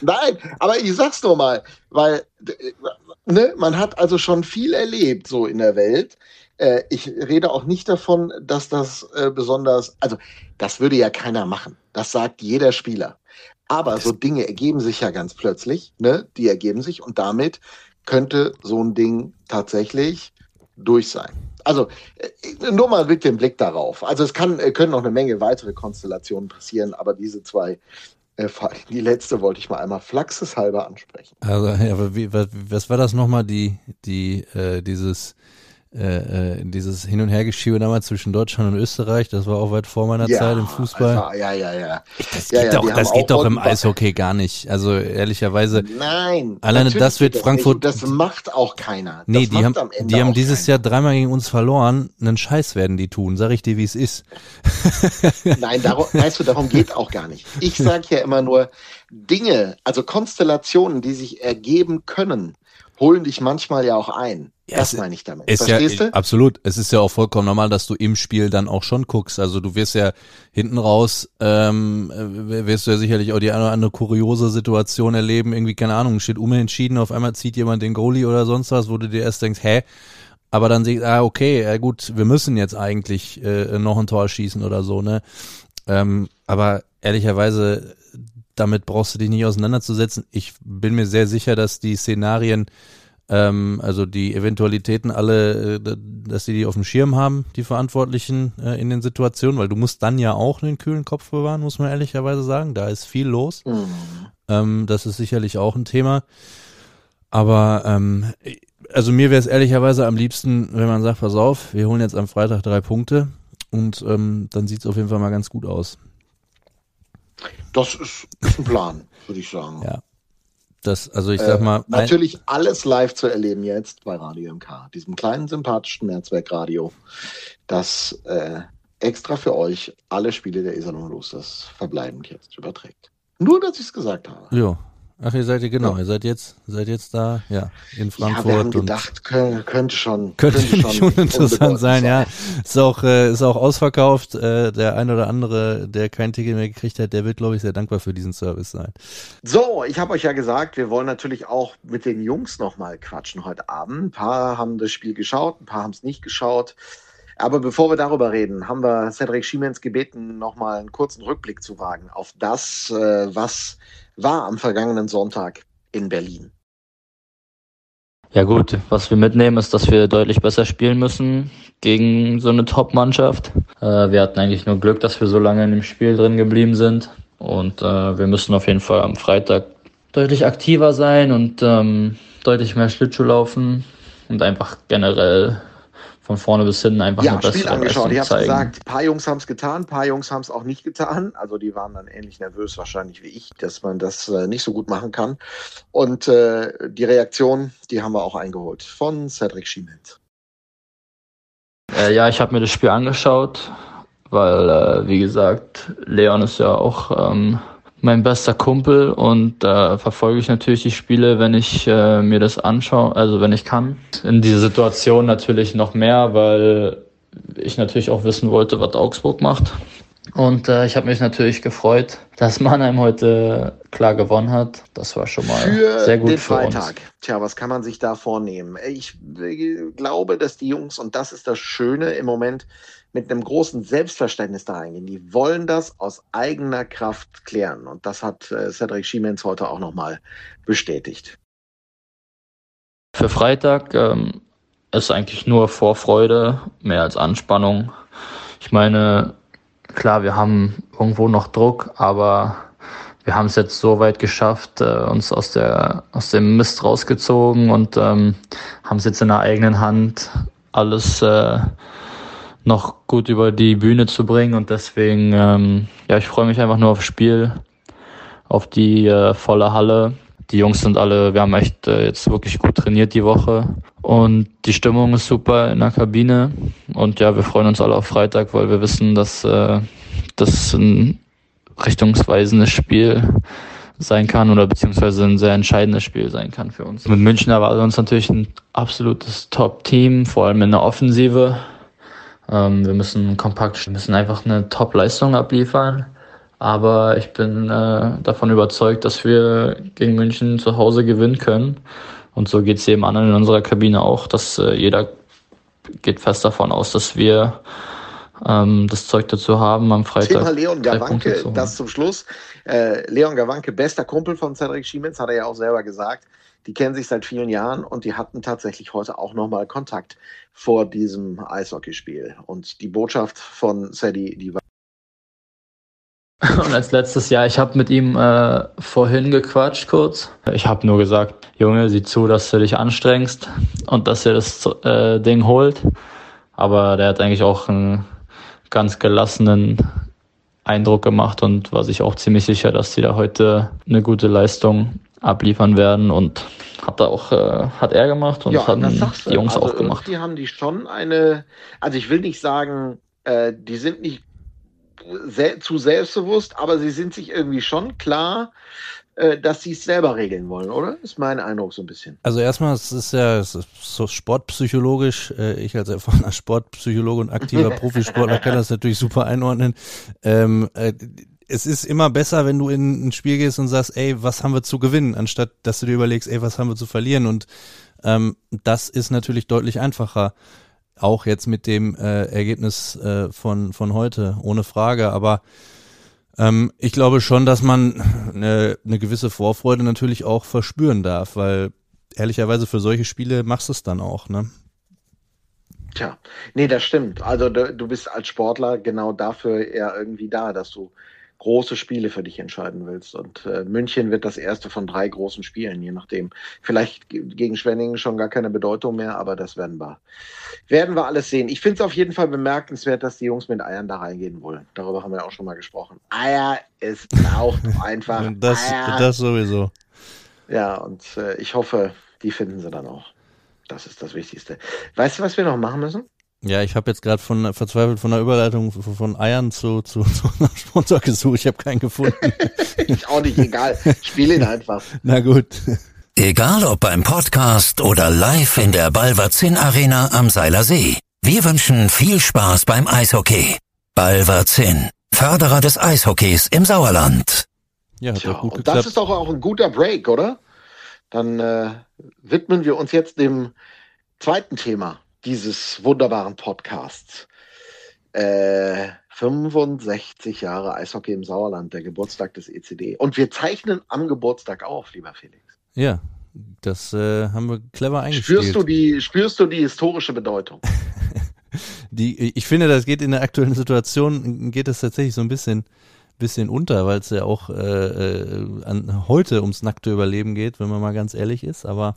Nein, aber ich sag's nur mal, weil äh, ne, man hat also schon viel erlebt so in der Welt. Äh, ich rede auch nicht davon, dass das äh, besonders, also das würde ja keiner machen. Das sagt jeder Spieler. Aber so Dinge ergeben sich ja ganz plötzlich, ne? Die ergeben sich und damit könnte so ein Ding tatsächlich durch sein. Also äh, nur mal mit dem Blick darauf. Also es kann, äh, können noch eine Menge weitere Konstellationen passieren, aber diese zwei, äh, die letzte wollte ich mal einmal flachseshalber ansprechen. Also, ja, aber wie, was, was war das nochmal, die, die, äh, dieses äh, äh, dieses Hin- und Hergeschiebe damals zwischen Deutschland und Österreich, das war auch weit vor meiner Ja, Zeit im Fußball. Also, ja, ja, ja. das ja, geht ja, doch, das geht doch im Eishockey gar nicht. Also ehrlicherweise, Nein. Alleine das wird geht Frankfurt-. Das macht auch keiner. nee, das die haben, die haben dieses keiner. Jahr dreimal gegen uns verloren. Einen Scheiß werden die tun, sag ich dir, wie es ist. Nein, darum, weißt du, darum geht auch gar nicht. Ich sage ja immer nur, Dinge, also Konstellationen, die sich ergeben können, holen dich manchmal ja auch ein. Ja, das meine ich damit. Ist ja, Verstehst du? absolut. Es ist ja auch vollkommen normal, dass du im Spiel dann auch schon guckst. Also du wirst ja hinten raus, ähm, äh, wirst du ja sicherlich auch die eine oder andere kuriose Situation erleben. Irgendwie, keine Ahnung, steht unentschieden, auf einmal zieht jemand den Goalie oder sonst was, wo du dir erst denkst, hä? Aber dann siehst ah, okay, ja gut, wir müssen jetzt eigentlich äh, noch ein Tor schießen oder so, ne? Ähm, aber ehrlicherweise, damit brauchst du dich nicht auseinanderzusetzen. Ich bin mir sehr sicher, dass die Szenarien ähm, also die Eventualitäten alle, äh, dass sie die auf dem Schirm haben, die Verantwortlichen äh, in den Situationen, weil du musst dann ja auch einen kühlen Kopf bewahren, muss man ehrlicherweise sagen. Da ist viel los. Mhm. Ähm, das ist sicherlich auch ein Thema. Aber ähm, also mir wäre es ehrlicherweise am liebsten, wenn man sagt, pass auf, wir holen jetzt am Freitag drei Punkte und ähm, dann sieht's auf jeden Fall mal ganz gut aus. Das ist, ist ein Plan, würde ich sagen. Ja. Das, also ich sag Äh, mal, ein, natürlich alles live zu erleben jetzt bei Radio MK, diesem kleinen sympathischen Netzwerkradio, das äh, extra für euch alle Spiele der Iserlohn Roosters verbleibend jetzt überträgt. Nur, dass ich es gesagt habe. jo. Ach, ihr seid ihr genau, Ja. ihr seid jetzt, seid jetzt da, ja, in Ja, Frankfurt wir haben gedacht, könnte, könnte schon, Könnte nicht uninteressant unbedeutend sein, ja. Ist auch, äh, ist auch ausverkauft. Äh, der ein oder andere, der kein Ticket mehr gekriegt hat, der wird, glaube ich, sehr dankbar für diesen Service sein. So, ich habe euch ja gesagt, wir wollen natürlich auch mit den Jungs nochmal quatschen heute Abend. Ein paar haben das Spiel geschaut, ein paar haben es nicht geschaut. Aber bevor wir darüber reden, haben wir Cedric Schiemens gebeten, nochmal einen kurzen Rückblick zu wagen auf das, äh, was war am vergangenen Sonntag in Berlin. Ja gut, was wir mitnehmen, ist, dass wir deutlich besser spielen müssen gegen so eine Top-Mannschaft. Äh, wir hatten eigentlich nur Glück, dass wir so lange in dem Spiel drin geblieben sind. Und äh, wir müssen auf jeden Fall am Freitag deutlich aktiver sein und ähm, deutlich mehr Schlittschuh laufen und einfach generell von vorne bis hinten einfach Ja, eine bessere Spiel angeschaut. Ich habe gesagt, ein paar Jungs haben es getan, ein paar Jungs haben es auch nicht getan. Also die waren dann ähnlich nervös wahrscheinlich wie ich, dass man das äh, nicht so gut machen kann. Und äh, die Reaktion, die haben wir auch eingeholt von Cedric Schiemens. Äh, ja, ich habe mir das Spiel angeschaut, weil, äh, wie gesagt, Leon ist ja auch ähm, mein bester Kumpel und äh, verfolge ich natürlich die Spiele, wenn ich äh, mir das anschaue, also wenn ich kann. In dieser Situation natürlich noch mehr, weil ich natürlich auch wissen wollte, was Augsburg macht. Und äh, ich habe mich natürlich gefreut, dass Mannheim heute klar gewonnen hat. Das war schon mal für sehr gut den für uns. Freitag. Tja, was kann man sich da vornehmen? Ich äh, glaube, dass die Jungs, und das ist das Schöne im Moment, mit einem großen Selbstverständnis da reingehen. Die wollen das aus eigener Kraft klären. Und das hat äh, Cedric Schiemens heute auch nochmal bestätigt. Für Freitag ähm, ist eigentlich nur Vorfreude, mehr als Anspannung. Ich meine, klar, wir haben irgendwo noch Druck, aber wir haben es jetzt so weit geschafft, äh, uns aus der aus dem Mist rausgezogen und ähm, haben es jetzt in der eigenen Hand, alles äh, noch gut über die Bühne zu bringen und deswegen, ähm, ja, ich freue mich einfach nur aufs Spiel, auf die äh, volle Halle. Die Jungs sind alle, wir haben echt äh, jetzt wirklich gut trainiert die Woche und die Stimmung ist super in der Kabine und ja, wir freuen uns alle auf Freitag, weil wir wissen, dass äh, das ein richtungsweisendes Spiel sein kann oder beziehungsweise ein sehr entscheidendes Spiel sein kann für uns. Mit München erwartet uns natürlich ein absolutes Top-Team, vor allem in der Offensive. Ähm, wir müssen kompakt, wir müssen einfach eine Top-Leistung abliefern. Aber ich bin äh, davon überzeugt, dass wir gegen München zu Hause gewinnen können. Und so geht es jedem anderen in unserer Kabine auch, dass äh, jeder geht fest davon aus, dass wir ähm, das Zeug dazu haben, am Freitag. Thema Leon Gawanke, das zum Schluss. Äh, Leon Gawanke, bester Kumpel von Cedric Schiemens, hat er ja auch selber gesagt. Die kennen sich seit vielen Jahren und die hatten tatsächlich heute auch nochmal Kontakt vor diesem Eishockeyspiel. Und die Botschaft von Sadie, die war. Und als letztes Jahr, ich habe mit ihm äh, vorhin gequatscht kurz. Ich habe nur gesagt, Junge, sieh zu, dass du dich anstrengst und dass er das äh, Ding holt. Aber der hat eigentlich auch einen ganz gelassenen Eindruck gemacht und war sich auch ziemlich sicher, dass sie da heute eine gute Leistung abliefern werden und hat da auch äh, hat er gemacht und ja, haben die Jungs also auch gemacht. Die haben die schon eine, also ich will nicht sagen, äh, die sind nicht sel zu selbstbewusst, aber sie sind sich irgendwie schon klar, dass sie es selber regeln wollen, oder? Ist mein Eindruck so ein bisschen. Also erstmal, es ist ja es ist so sportpsychologisch, äh, ich als erfahrener Sportpsychologe und aktiver Profisportler kann das natürlich super einordnen. Ähm, äh, es ist immer besser, wenn du in ein Spiel gehst und sagst, ey, was haben wir zu gewinnen, anstatt dass du dir überlegst, ey, was haben wir zu verlieren. Und ähm, das ist natürlich deutlich einfacher. Auch jetzt mit dem äh, Ergebnis äh, von, von heute, ohne Frage. Aber ähm, ich glaube schon, dass man eine, eine gewisse Vorfreude natürlich auch verspüren darf, weil ehrlicherweise für solche Spiele machst du es dann auch, ne? Tja, nee, das stimmt. Also du, bist als Sportler genau dafür eher irgendwie da, dass du große Spiele für dich entscheiden willst. Und äh, München wird das erste von drei großen Spielen, je nachdem. Vielleicht gegen Schwenningen schon gar keine Bedeutung mehr, aber das werden wir, werden wir alles sehen. Ich finde es auf jeden Fall bemerkenswert, dass die Jungs mit Eiern da reingehen wollen. Darüber haben wir auch schon mal gesprochen. Eier ist auch einfach. das, Eier. das sowieso. Ja, und äh, ich hoffe, die finden sie dann auch. Das ist das Wichtigste. Weißt du, was wir noch machen müssen? Ja, ich habe jetzt gerade von verzweifelt von der Überleitung von, Eiern zu, zu, zu einem Sponsor gesucht. Ich habe keinen gefunden. ich auch nicht, egal. Spiel ihn einfach. Na gut. Egal ob beim Podcast oder live in der Balverzin Arena am Seiler See. Wir wünschen viel Spaß beim Eishockey. Balverzin, Förderer des Eishockeys im Sauerland. Ja, hat Tja, gut und geklappt. das ist doch auch ein guter Break, oder? Dann äh, widmen wir uns jetzt dem zweiten Thema dieses wunderbaren Podcasts. Äh, 65 Jahre Eishockey im Sauerland, der Geburtstag des ECD. Und wir zeichnen am Geburtstag auf, lieber Felix. Ja, das äh, haben wir clever eingespielt. Spürst du die, spürst du die historische Bedeutung? Die, ich finde, das geht in der aktuellen Situation, geht es tatsächlich so ein bisschen, bisschen unter, weil es ja auch äh, äh, an, heute ums nackte Überleben geht, wenn man mal ganz ehrlich ist. Aber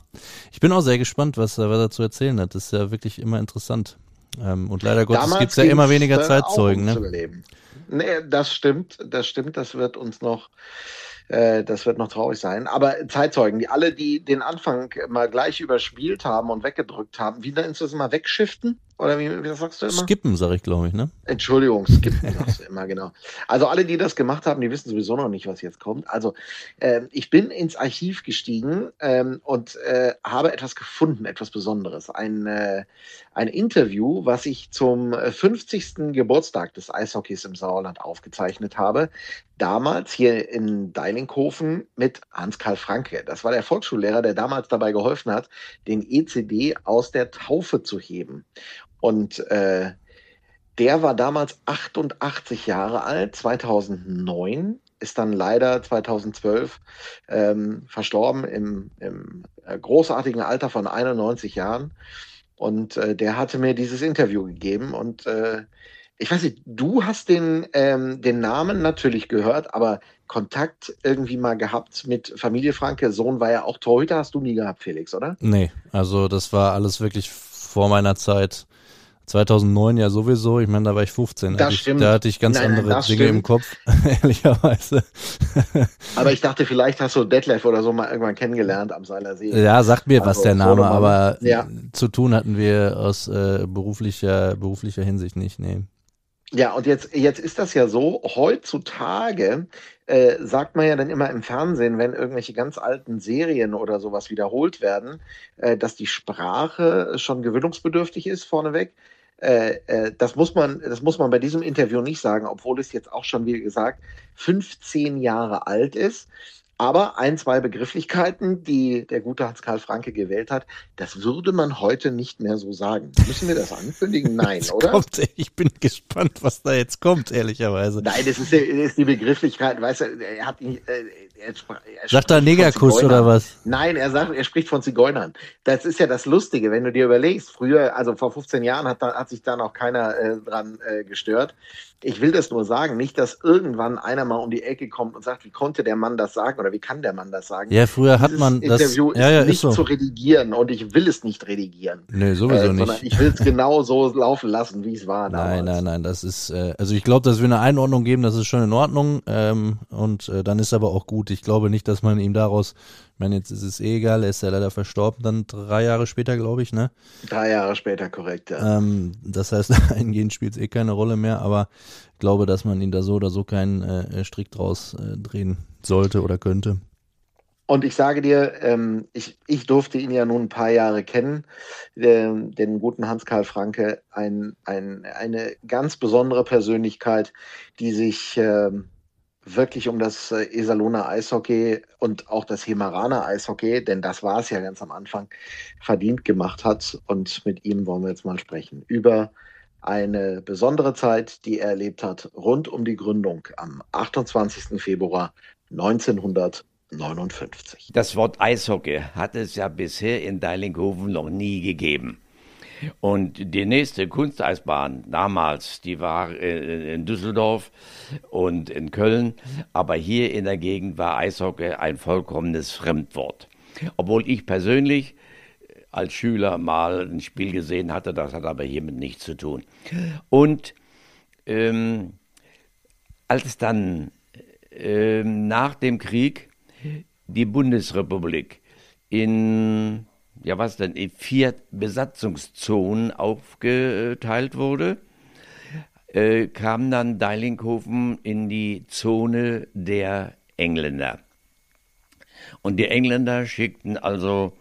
ich bin auch sehr gespannt, was, er- was er zu erzählen hat. Das ist ja wirklich immer interessant. Ähm, und leider Gottes gibt es ja immer weniger äh, Zeitzeugen. Ne? Überleben. Nee, das stimmt, das stimmt, das wird uns noch, äh, das wird noch traurig sein. Aber Zeitzeugen, die alle, die den Anfang mal gleich überspielt haben und weggedrückt haben, wie nennst du das immer, wegschiften? Oder wie, wie sagst du immer? Skippen, sag ich, glaube ich, ne? Entschuldigung, skippen sagst du immer, genau. Also alle, die das gemacht haben, die wissen sowieso noch nicht, was jetzt kommt. Also ähm, ich bin ins Archiv gestiegen ähm, und äh, habe etwas gefunden, etwas Besonderes. Ein, äh, ein Interview, was ich zum äh, 50. Geburtstag des Eishockeys im Sauerland aufgezeichnet habe. Damals hier in Deilinghofen mit Hans-Karl Franke. Das war der Volksschullehrer, der damals dabei geholfen hat, den ECD aus der Taufe zu heben. Und äh, der war damals 88 Jahre alt, 2009, ist dann leider 2012 ähm, verstorben im, im äh, großartigen Alter von 91 Jahren. Und äh, der hatte mir dieses Interview gegeben. Und äh, ich weiß nicht, du hast den, ähm, den Namen natürlich gehört, aber Kontakt irgendwie mal gehabt mit Familie Franke. Sohn war ja auch Torhüter, hast du nie gehabt, Felix, oder? Nee, also das war alles wirklich vor meiner Zeit. 2009 ja sowieso, ich meine, da war ich 15. Da Das hatte ich, stimmt. da hatte ich ganz Nein, nein, andere das Dinge im stimmt. Kopf, ehrlicherweise. Aber ich dachte, vielleicht hast du Detlef oder so mal irgendwann kennengelernt am Seiler See. Ja, sagt mir was Also, der Name, aber Ja. zu tun hatten wir aus äh, beruflicher, beruflicher Hinsicht nicht, nee. Ja, und jetzt, jetzt ist das ja so, heutzutage äh, sagt man ja dann immer im Fernsehen, wenn irgendwelche ganz alten Serien oder sowas wiederholt werden, äh, dass die Sprache schon gewöhnungsbedürftig ist vorneweg. Äh, äh, das, muss man, das muss man bei diesem Interview nicht sagen, obwohl es jetzt auch schon, wie gesagt, 15 Jahre alt ist. Aber ein, zwei Begrifflichkeiten, die der gute Hans-Karl Franke gewählt hat, das würde man heute nicht mehr so sagen. Müssen wir das ankündigen? Nein, oder? Kommt, ich bin gespannt, was da jetzt kommt, ehrlicherweise. Nein, das ist, das ist die Begrifflichkeit, weißt du, er hat nicht, äh, er, er sagt er Negerkuss oder was? Nein, er sagt, er spricht von Zigeunern. Das ist ja das Lustige, wenn du dir überlegst, früher, also vor 15 Jahren hat, hat sich da noch keiner äh, dran äh, gestört ich will das nur sagen, nicht, dass irgendwann einer mal um die Ecke kommt und sagt, wie konnte der Mann das sagen oder wie kann der Mann das sagen? Ja, früher Dieses hat man das Interview ja, ja, ist nicht so. zu redigieren und ich will es nicht redigieren. Nee, sowieso äh, nicht. Ich will es genau so laufen lassen, wie es war. Damals. Nein, nein, nein, das ist, äh, also ich glaube, dass wir eine Einordnung geben, das ist schon in Ordnung ähm, und äh, dann ist aber auch gut. Ich glaube nicht, dass man ihm daraus meine, jetzt ist es eh egal, er ist ja leider verstorben, dann drei Jahre später, glaube ich, ne? Drei Jahre später, korrekt, ja. Ähm, das heißt, eingehend spielt es eh keine Rolle mehr, aber ich glaube, dass man ihn da so oder so keinen äh, Strick draus äh, drehen sollte oder könnte. Und ich sage dir, ähm, ich, ich durfte ihn ja nun ein paar Jahre kennen, den, den guten Hans-Karl Franke, ein, ein, eine ganz besondere Persönlichkeit, die sich ähm, wirklich um das äh, Iserlohner Eishockey und auch das Hemeraner Eishockey, denn das war es ja ganz am Anfang, verdient gemacht hat. Und mit ihm wollen wir jetzt mal sprechen über eine besondere Zeit, die er erlebt hat, rund um die Gründung am 28. Februar 1959. Das Wort Eishockey hat es ja bisher in Deilinghofen noch nie gegeben. Und die nächste Kunsteisbahn damals, die war äh, in Düsseldorf und in Köln, aber hier in der Gegend war Eishockey ein vollkommenes Fremdwort. Obwohl ich persönlich als Schüler mal ein Spiel gesehen hatte, das hat aber hiermit nichts zu tun. Und ähm, als dann ähm, nach dem Krieg die Bundesrepublik in ja was denn, in vier Besatzungszonen aufgeteilt wurde, äh, kam dann Deilinghofen in die Zone der Engländer. Und die Engländer schickten also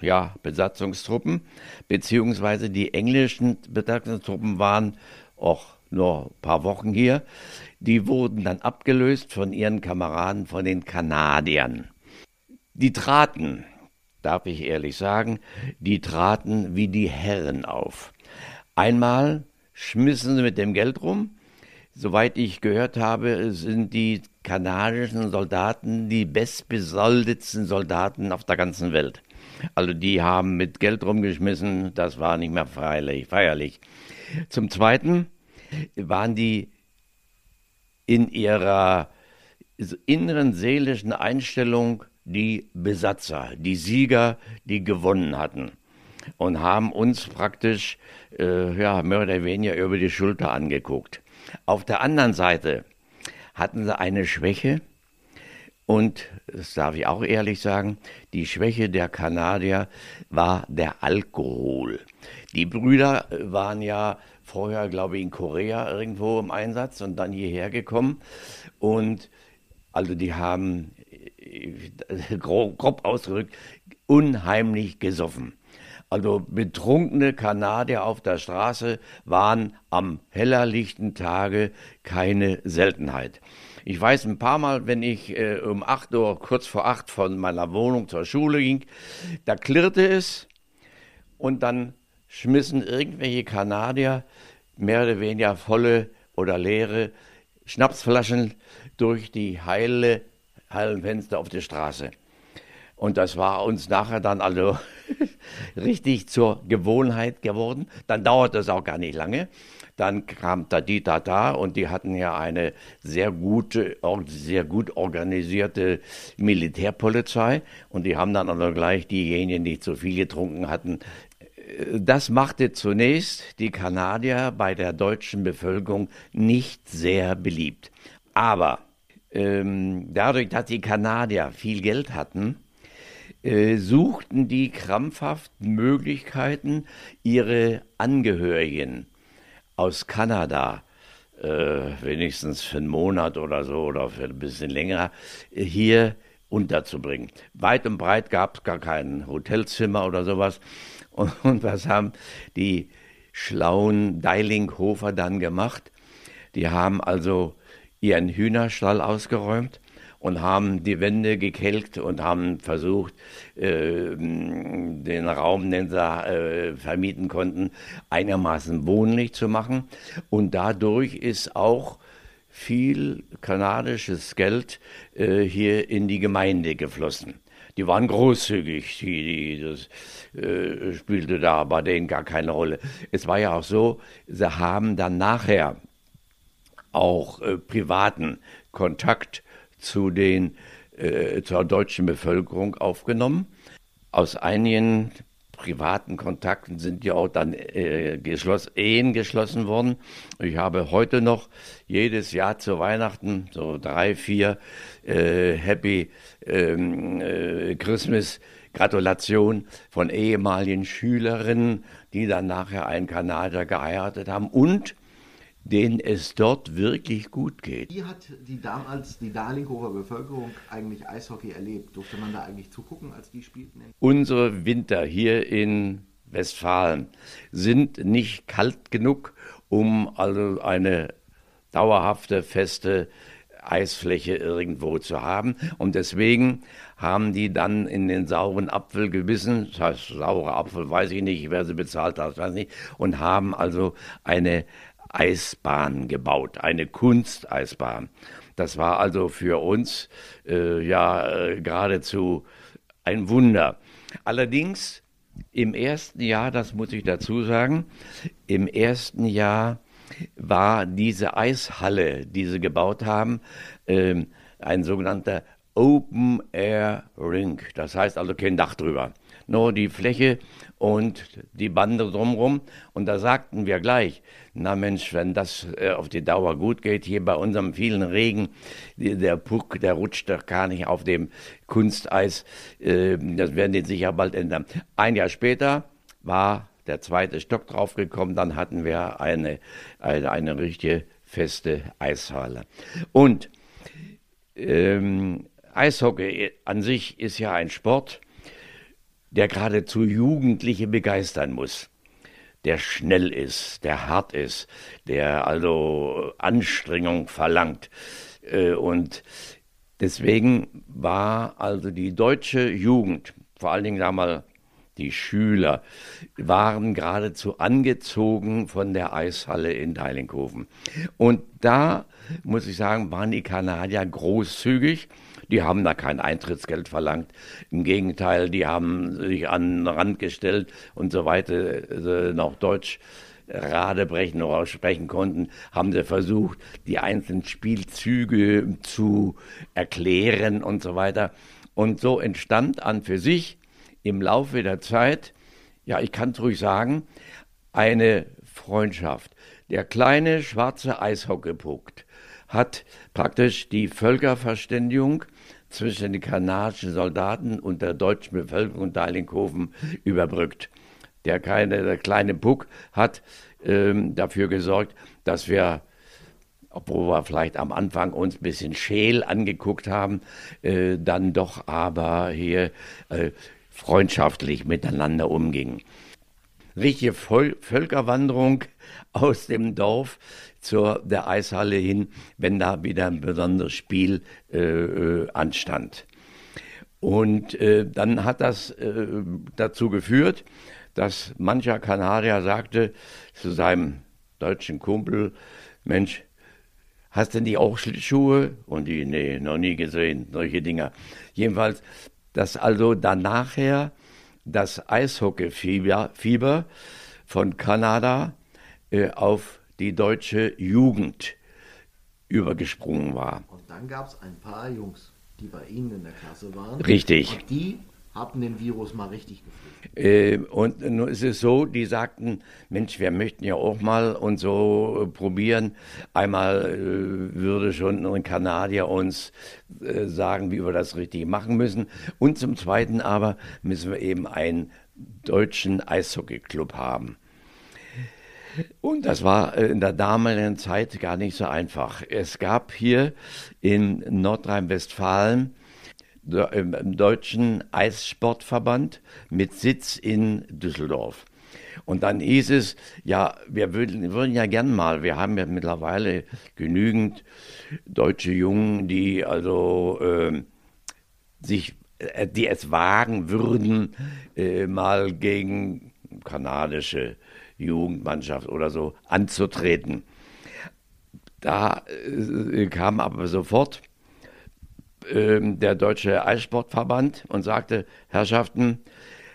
ja, Besatzungstruppen, beziehungsweise die englischen Besatzungstruppen waren auch nur ein paar Wochen hier. Die wurden dann abgelöst von ihren Kameraden, von den Kanadiern. Die traten darf ich ehrlich sagen, die traten wie die Herren auf. Einmal schmissen sie mit dem Geld rum. Soweit ich gehört habe, sind die kanadischen Soldaten die bestbesoldetsten Soldaten auf der ganzen Welt. Also die haben mit Geld rumgeschmissen, das war nicht mehr feierlich. feierlich. Zum Zweiten waren die in ihrer inneren seelischen Einstellung die Besatzer, die Sieger, die gewonnen hatten und haben uns praktisch äh, ja, mehr oder weniger über die Schulter angeguckt. Auf der anderen Seite hatten sie eine Schwäche und, das darf ich auch ehrlich sagen, die Schwäche der Kanadier war der Alkohol. Die Brüder waren ja vorher, glaube ich, in Korea irgendwo im Einsatz und dann hierher gekommen und also die haben grob, ausgedrückt, unheimlich gesoffen. Also betrunkene Kanadier auf der Straße waren am hellerlichten Tage keine Seltenheit. Ich weiß ein paar Mal, wenn ich äh, um 8 Uhr, kurz vor 8 von meiner Wohnung zur Schule ging, da klirrte es und dann schmissen irgendwelche Kanadier mehr oder weniger volle oder leere Schnapsflaschen durch die heile Hallenfenster auf der Straße. Und das war uns nachher dann also richtig zur Gewohnheit geworden. Dann dauerte es auch gar nicht lange. Dann kam Tadi Tata und die hatten ja eine sehr gute, sehr gut organisierte Militärpolizei und die haben dann also gleich diejenigen, die zu viel getrunken hatten. Das machte zunächst die Kanadier bei der deutschen Bevölkerung nicht sehr beliebt. Aber ähm, dadurch, dass die Kanadier viel Geld hatten, äh, suchten die krampfhaft Möglichkeiten, ihre Angehörigen aus Kanada äh, wenigstens für einen Monat oder so oder für ein bisschen länger äh, hier unterzubringen. Weit und breit gab es gar kein Hotelzimmer oder sowas. Und, und was haben die schlauen Deilinghofer dann gemacht? Die haben also ihren Hühnerstall ausgeräumt und haben die Wände gekelkt und haben versucht, äh, den Raum, den sie äh, vermieten konnten, einigermaßen wohnlich zu machen. Und dadurch ist auch viel kanadisches Geld äh, hier in die Gemeinde geflossen. Die waren großzügig, die, die, das äh, spielte da bei denen gar keine Rolle. Es war ja auch so, sie haben dann nachher auch äh, privaten Kontakt zu den, äh, zur deutschen Bevölkerung aufgenommen. Aus einigen privaten Kontakten sind ja auch dann äh, geschloss, Ehen geschlossen worden. Ich habe heute noch jedes Jahr zu Weihnachten so drei, vier äh, Happy ähm, äh, Christmas Gratulation von ehemaligen Schülerinnen, die dann nachher einen Kanadier geheiratet haben und denen es dort wirklich gut geht. Wie hat die damals die Darlinghofer Bevölkerung eigentlich Eishockey erlebt? Durfte man da eigentlich zugucken, als die spielten? Unsere Winter hier in Westfalen sind nicht kalt genug, um also eine dauerhafte, feste Eisfläche irgendwo zu haben. Und deswegen haben die dann in den sauren Apfel gebissen, das heißt saurer Apfel, weiß ich nicht, wer sie bezahlt hat, weiß nicht, und haben also eine Eisbahn gebaut, eine Kunsteisbahn. Das war also für uns äh, ja äh, geradezu ein Wunder. Allerdings im ersten Jahr, das muss ich dazu sagen, im ersten Jahr war diese Eishalle, die sie gebaut haben, äh, ein sogenannter Open Air Rink. Das heißt also kein Dach drüber nur die Fläche und die Bande drumherum. Und da sagten wir gleich, na Mensch, wenn das äh, auf die Dauer gut geht, hier bei unserem vielen Regen, der Puck, der rutscht doch gar nicht auf dem Kunsteis. Äh, das werden die sicher bald ändern. Ein Jahr später war der zweite Stock draufgekommen, dann hatten wir eine, eine, eine richtige feste Eishalle. Und ähm, Eishockey an sich ist ja ein Sport, der geradezu Jugendliche begeistern muss, der schnell ist, der hart ist, der also Anstrengung verlangt. Äh, und deswegen war also die deutsche Jugend, vor allen Dingen damals die Schüler, waren geradezu angezogen von der Eishalle in Deilinghofen. Und da, muss ich sagen, waren die Kanadier großzügig die haben da kein Eintrittsgeld verlangt. Im Gegenteil, die haben sich an den Rand gestellt und so weiter, äh, noch Deutsch Radebrechen oder sprechen konnten, haben sie versucht, die einzelnen Spielzüge zu erklären und so weiter. Und so entstand an für sich im Laufe der Zeit, ja, ich kann es ruhig sagen, eine Freundschaft. Der kleine schwarze Eishockeypuck hat praktisch die Völkerverständigung zwischen den kanadischen Soldaten und der deutschen Bevölkerung Deilinghofen überbrückt. Der, kleine, der kleine Puck hat ähm, dafür gesorgt, dass wir obwohl wir vielleicht am Anfang uns ein bisschen scheel angeguckt haben, äh, dann doch aber hier äh, freundschaftlich miteinander umgingen. Richtige Völkerwanderung aus dem Dorf zur der Eishalle hin, wenn da wieder ein besonderes Spiel äh, äh, anstand. Und äh, dann hat das äh, dazu geführt, dass mancher Kanadier sagte zu seinem deutschen Kumpel, Mensch, hast du nicht auch Schlittschuhe? Und die, nee, noch nie gesehen, solche Dinger. Jedenfalls, dass also dann nachher das Eishockey-Fieber von Kanada äh, auf die deutsche Jugend übergesprungen war. Und dann gab es ein paar Jungs, die bei Ihnen in der Klasse waren. Richtig. Und die hatten den Virus mal richtig gefühlt. Äh, und nun ist es so, die sagten, Mensch, wir möchten ja auch mal und so äh, probieren. Einmal äh, würde schon ein Kanadier uns äh, sagen, wie wir das richtig machen müssen. Und zum Zweiten aber müssen wir eben einen deutschen Eishockeyclub haben. Und das war äh, in der damaligen Zeit gar nicht so einfach. Es gab hier in Nordrhein-Westfalen im Deutschen Eissportverband mit Sitz in Düsseldorf. Und dann hieß es, ja, wir würden, würden ja gern mal, wir haben ja mittlerweile genügend deutsche Jungen, die also äh, sich, äh, die es wagen würden, äh, mal gegen kanadische Jugendmannschaft oder so anzutreten. Da äh, kam aber sofort äh, der Deutsche Eissportverband und sagte, Herrschaften,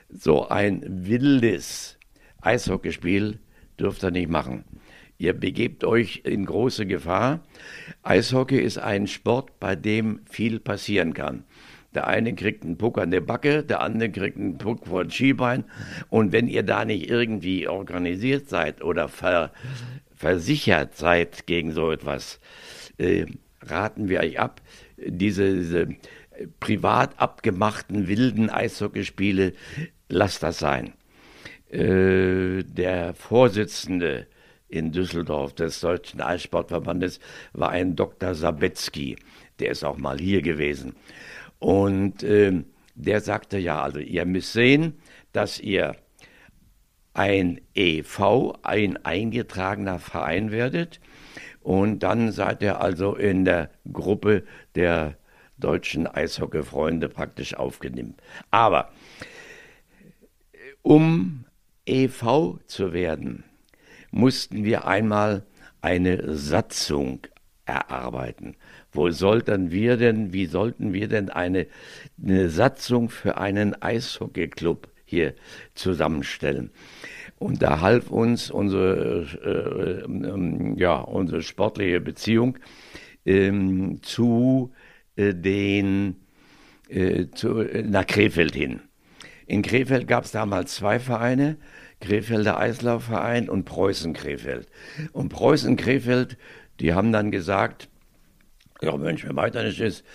so ein wildes Eishockeyspiel dürft ihr nicht machen. Ihr begebt euch in große Gefahr. Eishockey ist ein Sport, bei dem viel passieren kann. Der eine kriegt einen Puck an der Backe, der andere kriegt einen Puck vor den Skibein. Und wenn ihr da nicht irgendwie organisiert seid oder ver, versichert seid gegen so etwas, äh, raten wir euch ab, diese, diese privat abgemachten wilden Eishockeyspiele, lasst das sein. Äh, der Vorsitzende in Düsseldorf des Deutschen Eissportverbandes war ein Dr. Sabetzky. Der ist auch mal hier gewesen. Und äh, der sagte, ja, also ihr müsst sehen, dass ihr ein EV, ein eingetragener Verein werdet. Und dann seid ihr also in der Gruppe der deutschen Eishockeyfreunde praktisch aufgenommen. Aber um EV zu werden, mussten wir einmal eine Satzung erarbeiten. Wo sollten wir denn, wie sollten wir denn eine, eine Satzung für einen Eishockeyclub hier zusammenstellen? Und da half uns unsere, äh, äh, ja, unsere sportliche Beziehung ähm, zu äh, den äh, zu, nach Krefeld hin. In Krefeld gab es damals zwei Vereine, Krefelder Eislaufverein und Preußen Krefeld. Und Preußen Krefeld, die haben dann gesagt, ja Mensch, wenn weiter nicht ist,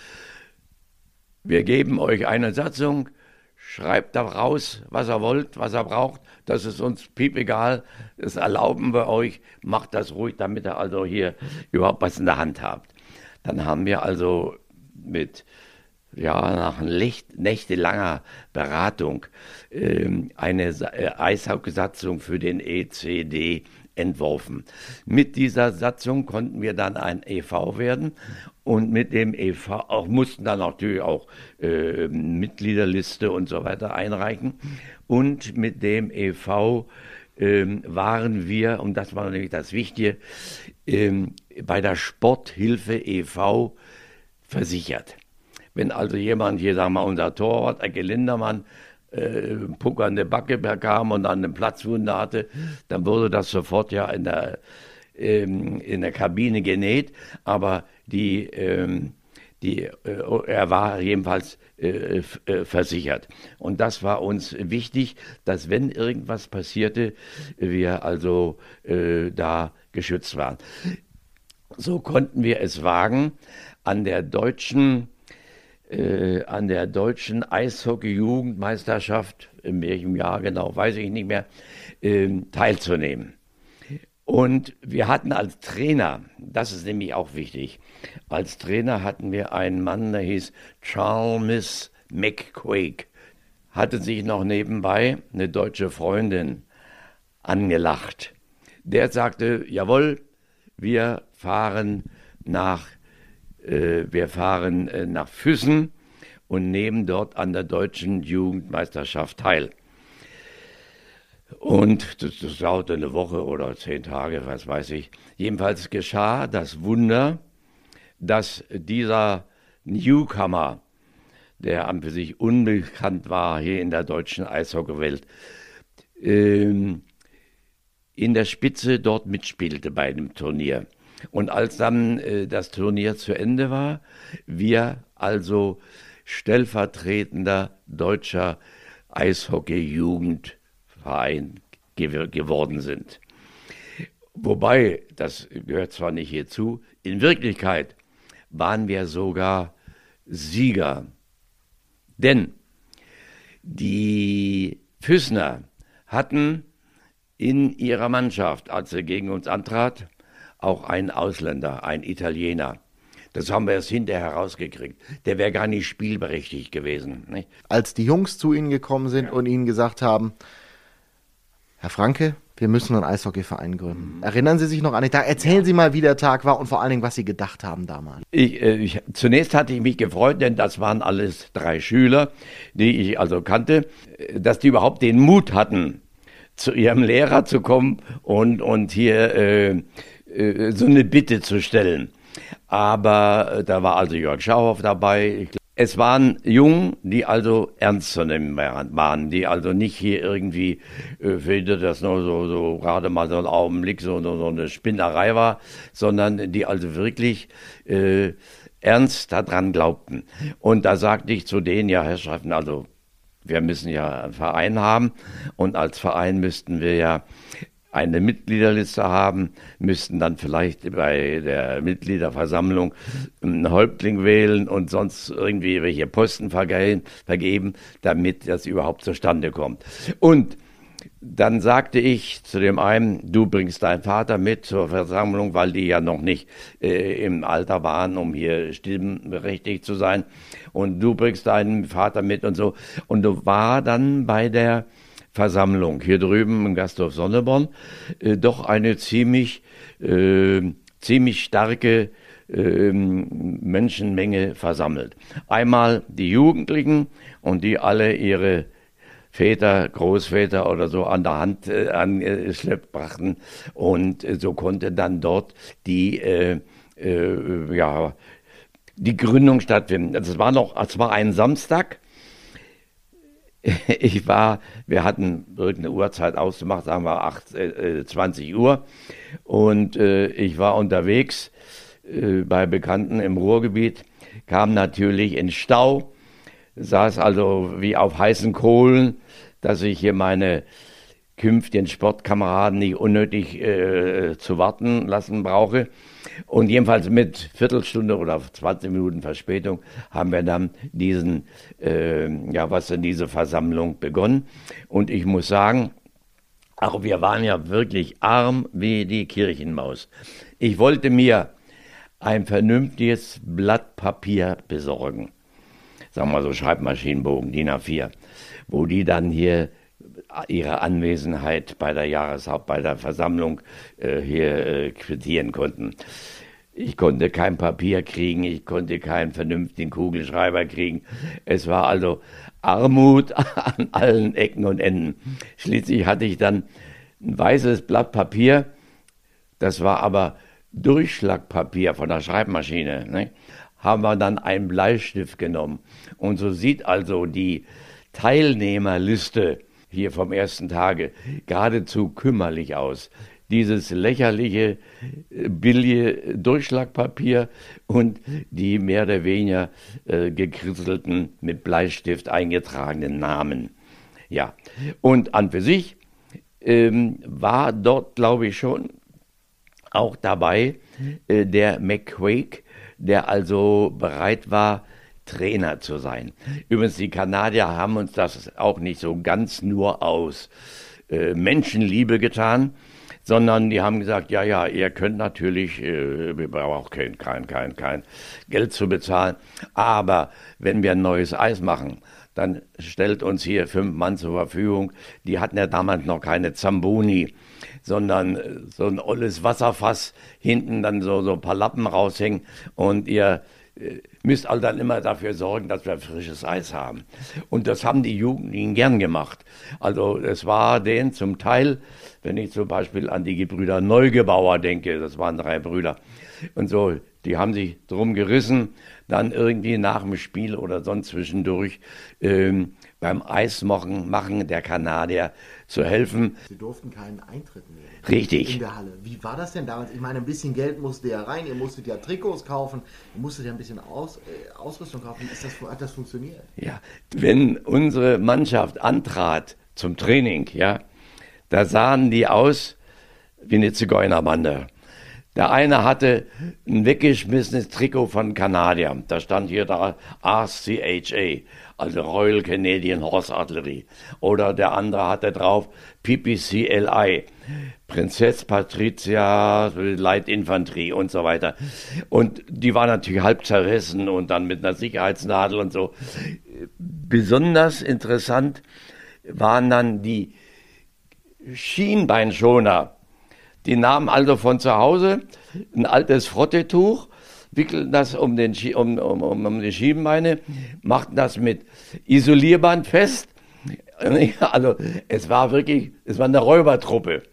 wir geben euch eine Satzung, schreibt da raus, was ihr wollt, was ihr braucht, das ist uns piep egal, das erlauben wir euch, macht das ruhig, damit ihr also hier überhaupt was in der Hand habt. Dann haben wir also mit ja, nach nächtelanger Beratung ähm, eine äh, Eishockeysatzung für den ECD entworfen. Mit dieser Satzung konnten wir dann ein EV werden und mit dem EV auch mussten dann natürlich auch äh, Mitgliederliste und so weiter einreichen und mit dem EV ähm, waren wir, und das war nämlich das Wichtige, ähm, bei der Sporthilfe e.V. versichert. Wenn also jemand hier, sagen wir mal, unser Torwart, Ecke Lindermann, äh, Puck Backe bekam und dann eine Platzwunde hatte, dann wurde das sofort ja in der, ähm, in der Kabine genäht. Aber die, ähm, die, äh, er war jedenfalls äh, äh, versichert. Und das war uns wichtig, dass wenn irgendwas passierte, wir also äh, da geschützt waren. So konnten wir es wagen, an der deutschen äh, an der deutschen Eishockey-Jugendmeisterschaft, in welchem Jahr genau, weiß ich nicht mehr, äh, teilzunehmen. Und wir hatten als Trainer, das ist nämlich auch wichtig, als Trainer hatten wir einen Mann, der hieß Charles McQuake, hatte sich noch nebenbei eine deutsche Freundin angelacht. Der sagte, jawohl, wir fahren nach äh, wir fahren äh, nach Füssen und nehmen dort an der deutschen Jugendmeisterschaft teil. Und das, das dauerte eine Woche oder zehn Tage, was weiß ich. Jedenfalls geschah das Wunder, dass dieser Newcomer, der an für sich unbekannt war hier in der deutschen Eishockeywelt, ähm, in der Spitze dort mitspielte bei dem Turnier. Und als dann äh, das Turnier zu Ende war, wir also stellvertretender deutscher Eishockey-Jugendverein gew geworden sind. Wobei, das gehört zwar nicht hierzu, in Wirklichkeit waren wir sogar Sieger. Denn die Füßner hatten in ihrer Mannschaft, als er gegen uns antrat, auch ein Ausländer, ein Italiener. Das haben wir erst hinterher herausgekriegt. Der wäre gar nicht spielberechtigt gewesen. Nicht? Als die Jungs zu Ihnen gekommen sind ja. und Ihnen gesagt haben, Herr Franke, wir müssen einen Eishockeyverein gründen. Erinnern Sie sich noch an den Tag? Erzählen Sie mal, wie der Tag war und vor allen Dingen, was Sie gedacht haben damals. Ich, äh, ich, zunächst hatte ich mich gefreut, denn das waren alles drei Schüler, die ich also kannte, dass die überhaupt den Mut hatten, zu ihrem Lehrer zu kommen und, und hier äh, äh, so eine Bitte zu stellen. Aber äh, da war also Jörg Schauhoff dabei. Ich es waren Jungen, die also ernst zu nehmen waren, die also nicht hier irgendwie, äh, finde das nur so, so gerade mal so ein Augenblick so, so, so eine Spinnerei war, sondern die also wirklich äh, ernst daran glaubten. Und da sagte ich zu denen, ja, Herrschaften, also wir müssen ja einen Verein haben und als Verein müssten wir ja eine Mitgliederliste haben, müssten dann vielleicht bei der Mitgliederversammlung einen Häuptling wählen und sonst irgendwie welche Posten vergeben, damit das überhaupt zustande kommt. Und dann sagte ich zu dem einen, du bringst deinen Vater mit zur Versammlung, weil die ja noch nicht äh, im Alter waren, um hier stimmberechtigt zu sein. Und du bringst deinen Vater mit und so. Und du war dann bei der Versammlung hier drüben im Gasthof Sonneborn äh, doch eine ziemlich, äh, ziemlich starke äh, Menschenmenge versammelt. Einmal die Jugendlichen und die alle ihre Väter, Großväter oder so an der Hand äh, angeschleppt brachten und äh, so konnte dann dort die äh, äh, ja die Gründung stattfinden. Es war noch, es war ein Samstag ich war, wir hatten irgendeine Uhrzeit ausgemacht, sagen wir 8, äh, 20 Uhr. Und äh, ich war unterwegs äh, bei Bekannten im Ruhrgebiet, kam natürlich in Stau, saß also wie auf heißen Kohlen, dass ich hier meine künftigen Sportkameraden nicht unnötig äh, zu warten lassen brauche. Und jedenfalls mit Viertelstunde oder 20 Minuten Verspätung haben wir dann diesen, äh, ja, was denn diese Versammlung begonnen. Und ich muss sagen, auch wir waren ja wirklich arm wie die Kirchenmaus. Ich wollte mir ein vernünftiges Blatt Papier besorgen. Sagen wir so Schreibmaschinenbogen, DIN A4, wo die dann hier ihre Anwesenheit bei der Jahreshaupt, bei der Versammlung äh, hier äh, quittieren konnten. Ich konnte kein Papier kriegen, ich konnte keinen vernünftigen Kugelschreiber kriegen. Es war also Armut an allen Ecken und Enden. Schließlich hatte ich dann ein weißes Blatt Papier, das war aber Durchschlagpapier von der Schreibmaschine. Ne? Haben wir dann einen Bleistift genommen. Und so sieht also die Teilnehmerliste hier vom ersten Tage geradezu kümmerlich aus. Dieses lächerliche äh, billige Durchschlagpapier und die mehr oder weniger äh, gekrisselten, mit Bleistift eingetragenen Namen. Ja, und an für sich ähm, war dort, glaube ich, schon auch dabei äh, der McQuake, der also bereit war, Trainer zu sein. Übrigens, die Kanadier haben uns das auch nicht so ganz nur aus äh, Menschenliebe getan, sondern die haben gesagt, ja, ja, ihr könnt natürlich, äh, wir brauchen auch kein, kein, kein, kein Geld zu bezahlen, aber wenn wir ein neues Eis machen, dann stellt uns hier fünf Mann zur Verfügung. Die hatten ja damals noch keine Zamboni, sondern äh, so ein olles Wasserfass, hinten dann so, so ein paar Lappen raushängen und ihr äh, müsst all dann immer dafür sorgen, dass wir frisches Eis haben. Und das haben die Jugendlichen gern gemacht. Also es war denen zum Teil, wenn ich zum Beispiel an die Gebrüder Neugebauer denke, das waren drei Brüder, und so, die haben sich drum gerissen, dann irgendwie nach dem Spiel oder sonst zwischendurch ähm, beim Eismachen machen der Kanadier zu helfen. Sie durften keinen Eintritt nehmen. Richtig. In der Halle. Wie war das denn damals? Ich meine, ein bisschen Geld musste ja rein, ihr musstet ja Trikots kaufen, ihr musstet ja ein bisschen Aus, äh, Ausrüstung kaufen. Ist das, hat das funktioniert? Ja, wenn unsere Mannschaft antrat zum Training, ja, da sahen die aus wie eine Zigeunerbande. Der eine hatte ein weggeschmissenes Trikot von Kanadier. Da stand hier da RCHA, also Royal Canadian Horse Artillery. Oder der andere hatte drauf PPCLI, Prinzess Patricia Light Infanterie und so weiter. Und die war natürlich halb zerrissen und dann mit einer Sicherheitsnadel und so. Besonders interessant waren dann die Schienbeinschoner. Die nahmen also von zu Hause ein altes Frottetuch, wickelten das um, den, um, um, um die Schienbeine, machten das mit Isolierband fest. Also es war wirklich, es war eine Räubertruppe.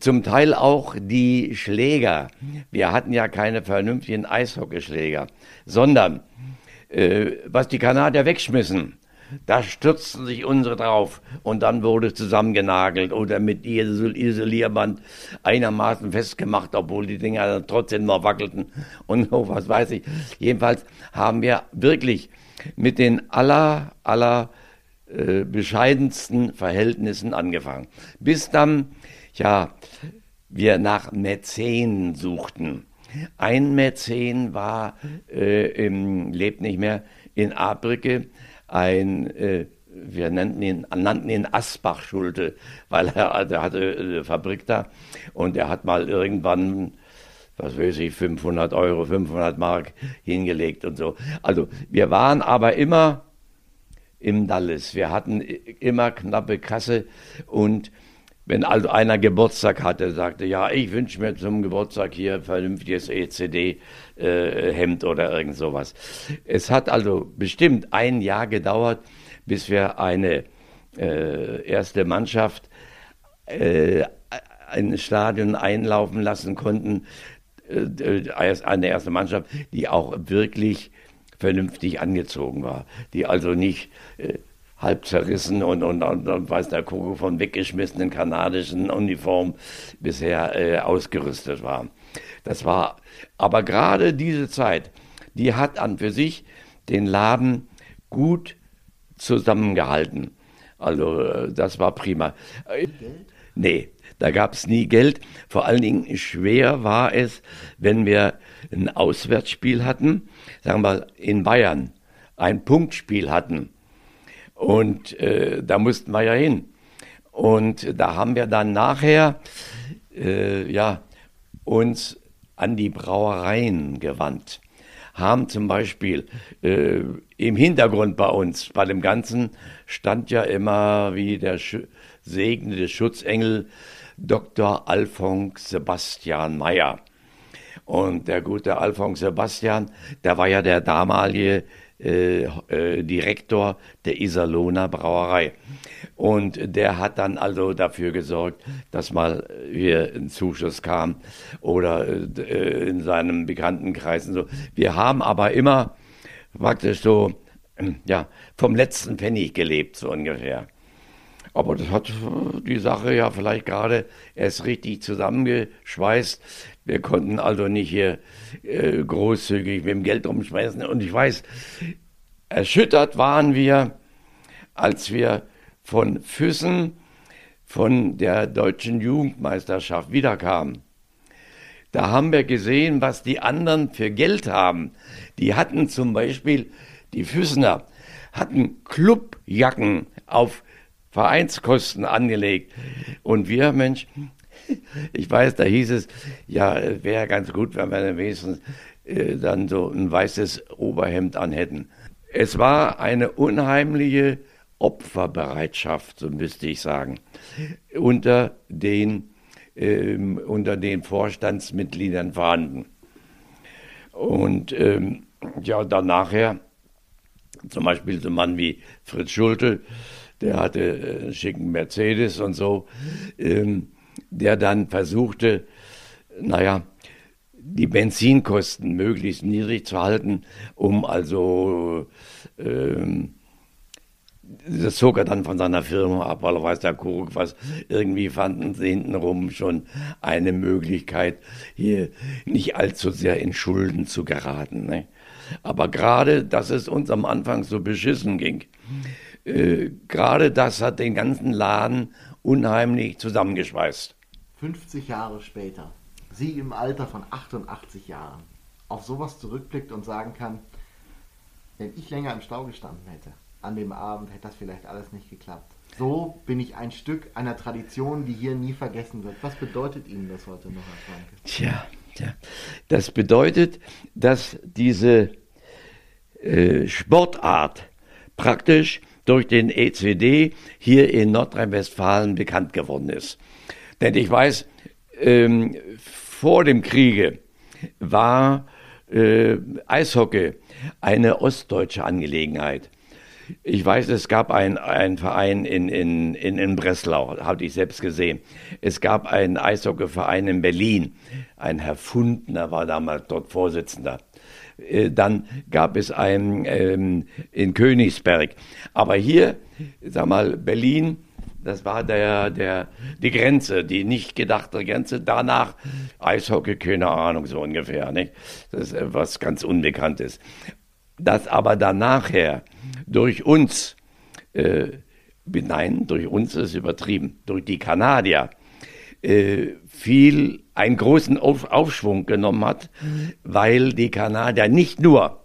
Zum Teil auch die Schläger. Wir hatten ja keine vernünftigen Eishockeyschläger, sondern äh, was die Kanadier wegschmissen, da stürzten sich unsere drauf und dann wurde zusammengenagelt oder mit Isolierband einigermaßen festgemacht, obwohl die Dinger trotzdem noch wackelten und so, was weiß ich. Jedenfalls haben wir wirklich mit den aller, aller äh, bescheidensten Verhältnissen angefangen. Bis dann, ja, wir nach Mäzen suchten. Ein Mäzen war, äh, im, lebt nicht mehr, in Abricke, ein, äh, wir nannten ihn, nannten ihn Asbach-Schulte, weil er, der hatte eine Fabrik da und er hat mal irgendwann, was weiß ich, 500 Euro, 500 Mark hingelegt und so. Also wir waren aber immer im Dalles. Wir hatten immer knappe Kasse und wenn also einer Geburtstag hatte, sagte, ja, ich wünsche mir zum Geburtstag hier vernünftiges ECD-Hemd äh, oder irgend sowas. Es hat also bestimmt ein Jahr gedauert, bis wir eine äh, erste Mannschaft äh, ein Stadion einlaufen lassen konnten, äh, eine erste Mannschaft, die auch wirklich vernünftig angezogen war, die also nicht äh, halb zerrissen und, und, und, und weiß der Kuckuck von weggeschmissenen kanadischen Uniformen bisher äh, ausgerüstet war. Das war aber gerade diese Zeit, die hat an für sich den Laden gut zusammengehalten. Also äh, das war prima. Äh, nee, da gab es nie Geld. Vor allen Dingen schwer war es, wenn wir ein Auswärtsspiel hatten, sagen wir in Bayern, ein Punktspiel hatten und äh, da mussten wir ja hin. Und da haben wir dann nachher äh, ja, uns an die Brauereien gewandt. Haben zum Beispiel äh, im Hintergrund bei uns, bei dem Ganzen, stand ja immer wie der Sch segnende Schutzengel Dr. Alphonse Sebastian Meyer. Und der gute Alphonse Sebastian, der war ja der damalige äh, äh, Direktor der Iserlohner Brauerei. Und der hat dann also dafür gesorgt, dass mal hier ein Zuschuss kam oder äh, in seinem Bekanntenkreis und so. Wir haben aber immer praktisch so, ja, vom letzten Pfennig gelebt, so ungefähr. Aber das hat die Sache ja vielleicht gerade erst richtig zusammengeschweißt. Wir konnten also nicht hier äh, großzügig mit dem Geld rumschmeißen. Und ich weiß, erschüttert waren wir, als wir von Füssen von der deutschen Jugendmeisterschaft wiederkamen. Da haben wir gesehen, was die anderen für Geld haben. Die hatten zum Beispiel, die Füssener, hatten Clubjacken auf Vereinskosten angelegt. Und wir, Mensch, ich weiß, da hieß es, ja, wäre ganz gut, wenn wir wenigstens äh, dann so ein weißes Oberhemd anhätten. Es war eine unheimliche Opferbereitschaft, so müsste ich sagen, unter den, ähm, unter den Vorstandsmitgliedern vorhanden. Und ähm, ja, dann nachher, zum Beispiel so ein Mann wie Fritz Schulte, der hatte äh, einen schicken Mercedes und so, ähm, der dann versuchte, naja, die Benzinkosten möglichst niedrig zu halten, um also ähm, das zog er dann von seiner Firma ab, weil er weiß der Kuckuck was. Irgendwie fanden sie hintenrum schon eine Möglichkeit, hier nicht allzu sehr in Schulden zu geraten. Ne? Aber gerade, dass es uns am Anfang so beschissen ging, äh, gerade das hat den ganzen Laden unheimlich zusammengeschweißt. 50 Jahre später, Sie im Alter von 88 Jahren, auf sowas zurückblickt und sagen kann, wenn ich länger im Stau gestanden hätte, an dem Abend hätte das vielleicht alles nicht geklappt. So bin ich ein Stück einer Tradition, die hier nie vergessen wird. Was bedeutet Ihnen das heute noch, Herr Franke? Tja, tja. das bedeutet, dass diese äh, Sportart praktisch durch den ECD hier in Nordrhein-Westfalen bekannt geworden ist. Denn ich weiß, ähm, vor dem Kriege war äh, Eishockey eine ostdeutsche Angelegenheit. Ich weiß, es gab einen Verein in, in, in, in Breslau, habe ich selbst gesehen. Es gab einen Eishockeyverein in Berlin. Ein Herr Fundner war damals dort Vorsitzender. Äh, dann gab es einen ähm, in Königsberg. Aber hier, sag mal, Berlin, das war der, der, die Grenze, die nicht gedachte Grenze. Danach Eishockey, keine Ahnung, so ungefähr. Nicht? Das ist was ganz Unbekanntes. Das aber dann nachher durch uns, äh, nein, durch uns ist übertrieben, durch die Kanadier, äh, viel, einen großen Auf, Aufschwung genommen hat, weil die Kanadier nicht nur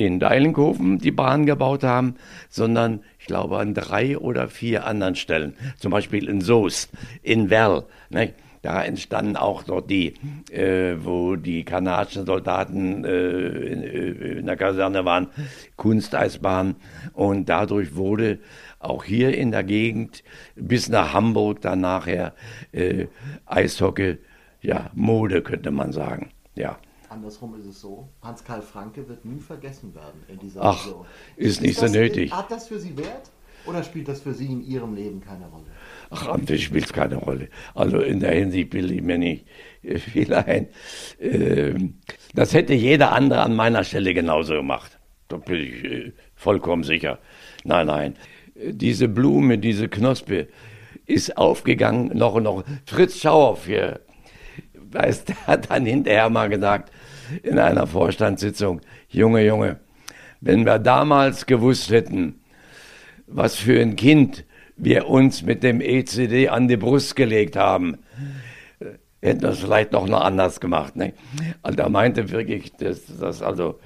in Deilinghofen die Bahn gebaut haben, sondern ich glaube an drei oder vier anderen Stellen, zum Beispiel in Soest, in Werl. Ne? Da entstanden auch dort die, äh, wo die kanadischen Soldaten äh, in, äh, in, der Kaserne waren, Kunsteisbahn. Und dadurch wurde auch hier in der Gegend bis nach Hamburg dann nachher äh, Eishockey, ja, Mode könnte man sagen. Ja. Andersrum ist es so, Hans-Karl Franke wird nie vergessen werden in dieser Ach, Region. Ist nicht ist so nötig. Hat das für Sie Wert oder spielt das für Sie in Ihrem Leben keine Rolle? Ach, sich spielt es keine Rolle. Also in der Hinsicht bilde ich mir nicht äh, viel ein. Ähm, das hätte jeder andere an meiner Stelle genauso gemacht. Da bin ich äh, vollkommen sicher. Nein, nein. Diese Blume, diese Knospe ist aufgegangen, noch und noch. Fritz Schauer hier, weiß, der hat dann hinterher mal gesagt, in einer Vorstandssitzung, Junge, Junge, wenn wir damals gewusst hätten, was für ein Kind wir uns mit dem ECD an die Brust gelegt haben, hätten wir es vielleicht noch, anders gemacht. Ne? Also da meinte wirklich, dass, dass also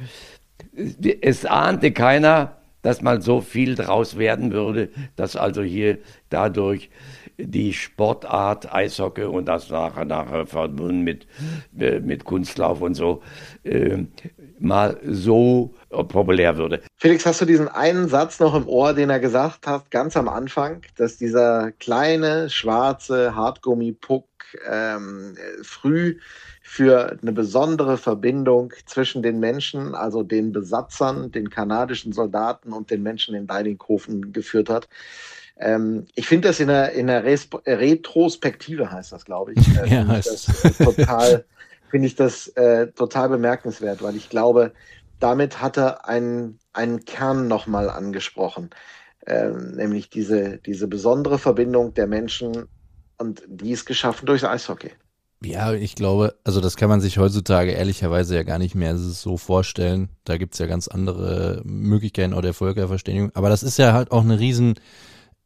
es ahnte keiner, dass mal so viel draus werden würde, dass also hier dadurch die Sportart Eishockey und das nachher, nachher verbunden mit, äh, mit Kunstlauf und so, äh, mal so populär würde. Felix, hast du diesen einen Satz noch im Ohr, den er gesagt hat, ganz am Anfang, dass dieser kleine, schwarze Hartgummi-Puck ähm, früh für eine besondere Verbindung zwischen den Menschen, also den Besatzern, den kanadischen Soldaten und den Menschen in Deininghofen geführt hat. Ähm, ich finde das in der, in der Retrospektive heißt das, glaube ich. Äh, ja, finde ich das äh, total, finde ich das äh, total bemerkenswert, weil ich glaube, damit hat er einen, einen Kern nochmal angesprochen, ähm, nämlich diese, diese besondere Verbindung der Menschen und die ist geschaffen durchs Eishockey. Ja, ich glaube, also das kann man sich heutzutage ehrlicherweise ja gar nicht mehr so vorstellen. Da gibt's ja ganz andere Möglichkeiten auch der Völkerverständigung. Aber das ist ja halt auch eine riesen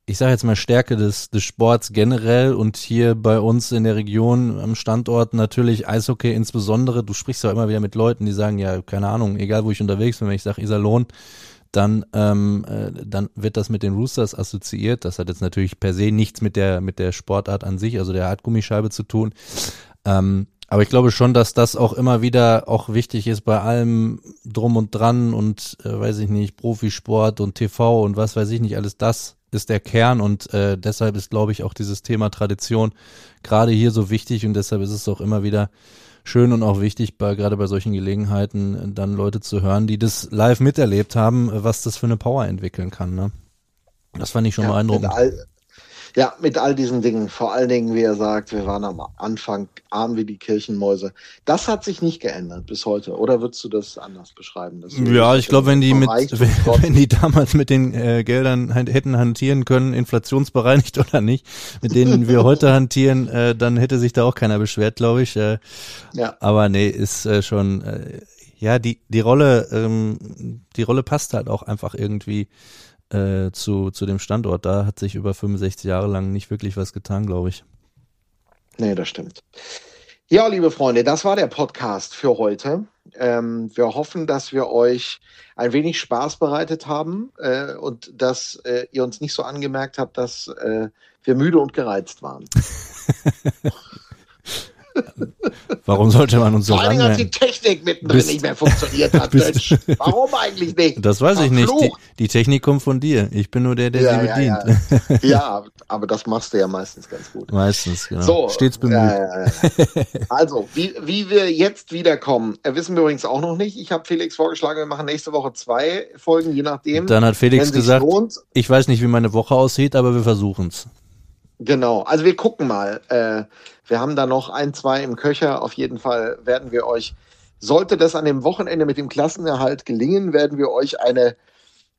ich sage jetzt mal Stärke des, des Sports generell und hier bei uns in der Region am Standort natürlich Eishockey insbesondere. Du sprichst ja immer wieder mit Leuten, die sagen, ja, keine Ahnung, egal wo ich unterwegs bin, wenn ich sage Iserlohn, dann, ähm, äh, dann wird das mit den Roosters assoziiert. Das hat jetzt natürlich per se nichts mit der, mit der Sportart an sich, also der Hartgummischeibe zu tun. Ähm, aber ich glaube schon, dass das auch immer wieder auch wichtig ist bei allem drum und dran und äh, weiß ich nicht, Profisport und TV und was weiß ich nicht, alles das ist der Kern und äh, deshalb ist, glaube ich, auch dieses Thema Tradition gerade hier so wichtig und deshalb ist es auch immer wieder schön und auch wichtig, bei, gerade bei solchen Gelegenheiten dann Leute zu hören, die das live miterlebt haben, was das für eine Power entwickeln kann. Ne? Das fand ich schon ja, beeindruckend. Ja, mit all diesen Dingen. Vor allen Dingen, wie er sagt, wir waren am Anfang arm wie die Kirchenmäuse. Das hat sich nicht geändert bis heute. Oder würdest du das anders beschreiben? ja, ich glaube, wenn die mit, wenn, wenn, die damals mit den äh, Geldern hätten hantieren können, inflationsbereinigt oder nicht, mit denen wir heute hantieren, äh, dann hätte sich da auch keiner beschwert, glaube ich. Äh, ja. Aber nee, ist äh, schon, äh, ja, die, die Rolle, ähm, die Rolle passt halt auch einfach irgendwie äh, zu, zu dem Standort. Da hat sich über 65 Jahre lang nicht wirklich was getan, glaube ich. Nee, das stimmt. Ja, liebe Freunde, das war der Podcast für heute. Ähm, wir hoffen, dass wir euch ein wenig Spaß bereitet haben äh, und dass äh, ihr uns nicht so angemerkt habt, dass äh, wir müde und gereizt waren. Warum sollte man uns so Vor Dingen, als die Technik mittendrin nicht mehr funktioniert hat. Warum eigentlich nicht? Das weiß ich nicht. Die, die Technik kommt von dir. Ich bin nur der, der ja, sie ja, bedient. ja. ja, aber das machst du ja meistens ganz gut. Meistens, genau. So, Stets bemüht. Also, wie, wie wir jetzt wiederkommen, äh, wissen wir übrigens auch noch nicht. Ich habe Felix vorgeschlagen, wir machen nächste Woche zwei Folgen, je nachdem. Dann hat Felix gesagt, lohnt. ich weiß nicht, wie meine Woche aussieht, aber wir versuchen's. Genau, also wir gucken mal. Äh, wir haben da noch ein, zwei im Köcher. Auf jeden Fall werden wir euch, sollte das an dem Wochenende mit dem Klassenerhalt gelingen, werden wir euch eine,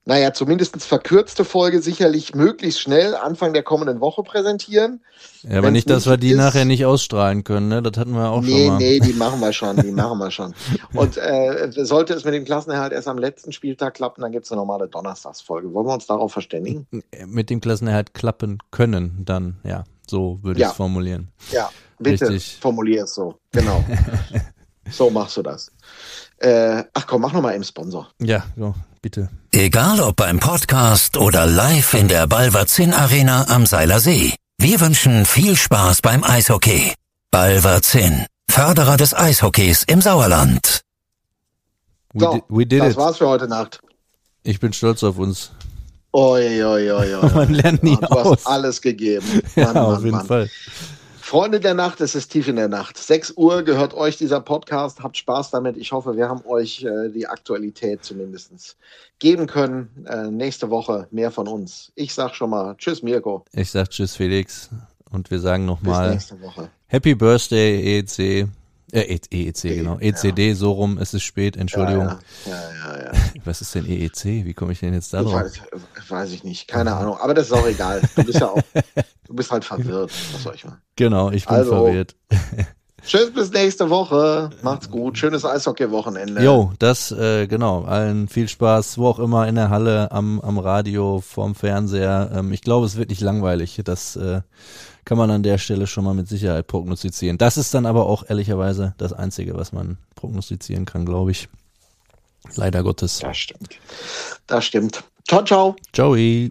naja, zumindest verkürzte Folge sicherlich möglichst schnell Anfang der kommenden Woche präsentieren. Ja, aber Wenn's nicht, dass wir die ist- nachher nicht ausstrahlen können, ne? Das hatten wir auch nee, schon mal. nee, die machen wir schon, die machen wir schon. Und äh, sollte es mit dem Klassenerhalt erst am letzten Spieltag klappen, dann gibt es eine normale Donnerstagsfolge. Wollen wir uns darauf verständigen? Mit dem Klassenerhalt klappen können, dann, ja, so würde ich Ja. es formulieren. Ja, bitte Richtig. formulier es so. Genau. so machst du das. Äh, ach komm, mach noch mal eben Sponsor. Ja, so, bitte. Egal ob beim Podcast oder live in der Balverzin Arena am Seiler See. Wir wünschen viel Spaß beim Eishockey. Balverzin, Förderer des Eishockeys im Sauerland. We, So, di we did das it. war's für heute Nacht. Ich bin stolz auf uns. Oi, oi, oi, oi. Man lernt nie du aus. hast alles gegeben. Ja, Mann, auf Mann, jeden Mann. Fall. Freunde der Nacht, es ist tief in der Nacht. 6 Uhr gehört euch dieser Podcast. Habt Spaß damit. Ich hoffe, wir haben euch äh, die Aktualität zumindest geben können. Äh, nächste Woche mehr von uns. Ich sag schon mal Tschüss, Mirko. Ich sag Tschüss, Felix. Und wir sagen nochmal. Happy Birthday, EEC. Äh, E- EEC, genau. ECD, so rum. Es ist spät, Entschuldigung. Ja, ja, ja, ja. Was ist denn EEC? Wie komme ich denn jetzt da drauf? weiß, weiß ich nicht. Keine Ahnung. Aber das ist auch egal. Du bist ja auch, du bist halt verwirrt. Was soll ich mal? Genau, ich bin Also, verwirrt. Tschüss, bis nächste Woche. Macht's gut. Schönes Eishockey-Wochenende. Jo, das, äh, genau. Allen viel Spaß, wo auch immer, in der Halle, am, am Radio, vorm Fernseher. Ähm, ich glaube, es wird nicht langweilig. Das äh, kann man an der Stelle schon mal mit Sicherheit prognostizieren. Das ist dann aber auch ehrlicherweise das Einzige, was man prognostizieren kann, glaube ich. Leider Gottes. Das stimmt. Das stimmt. Ciao, ciao. Joey.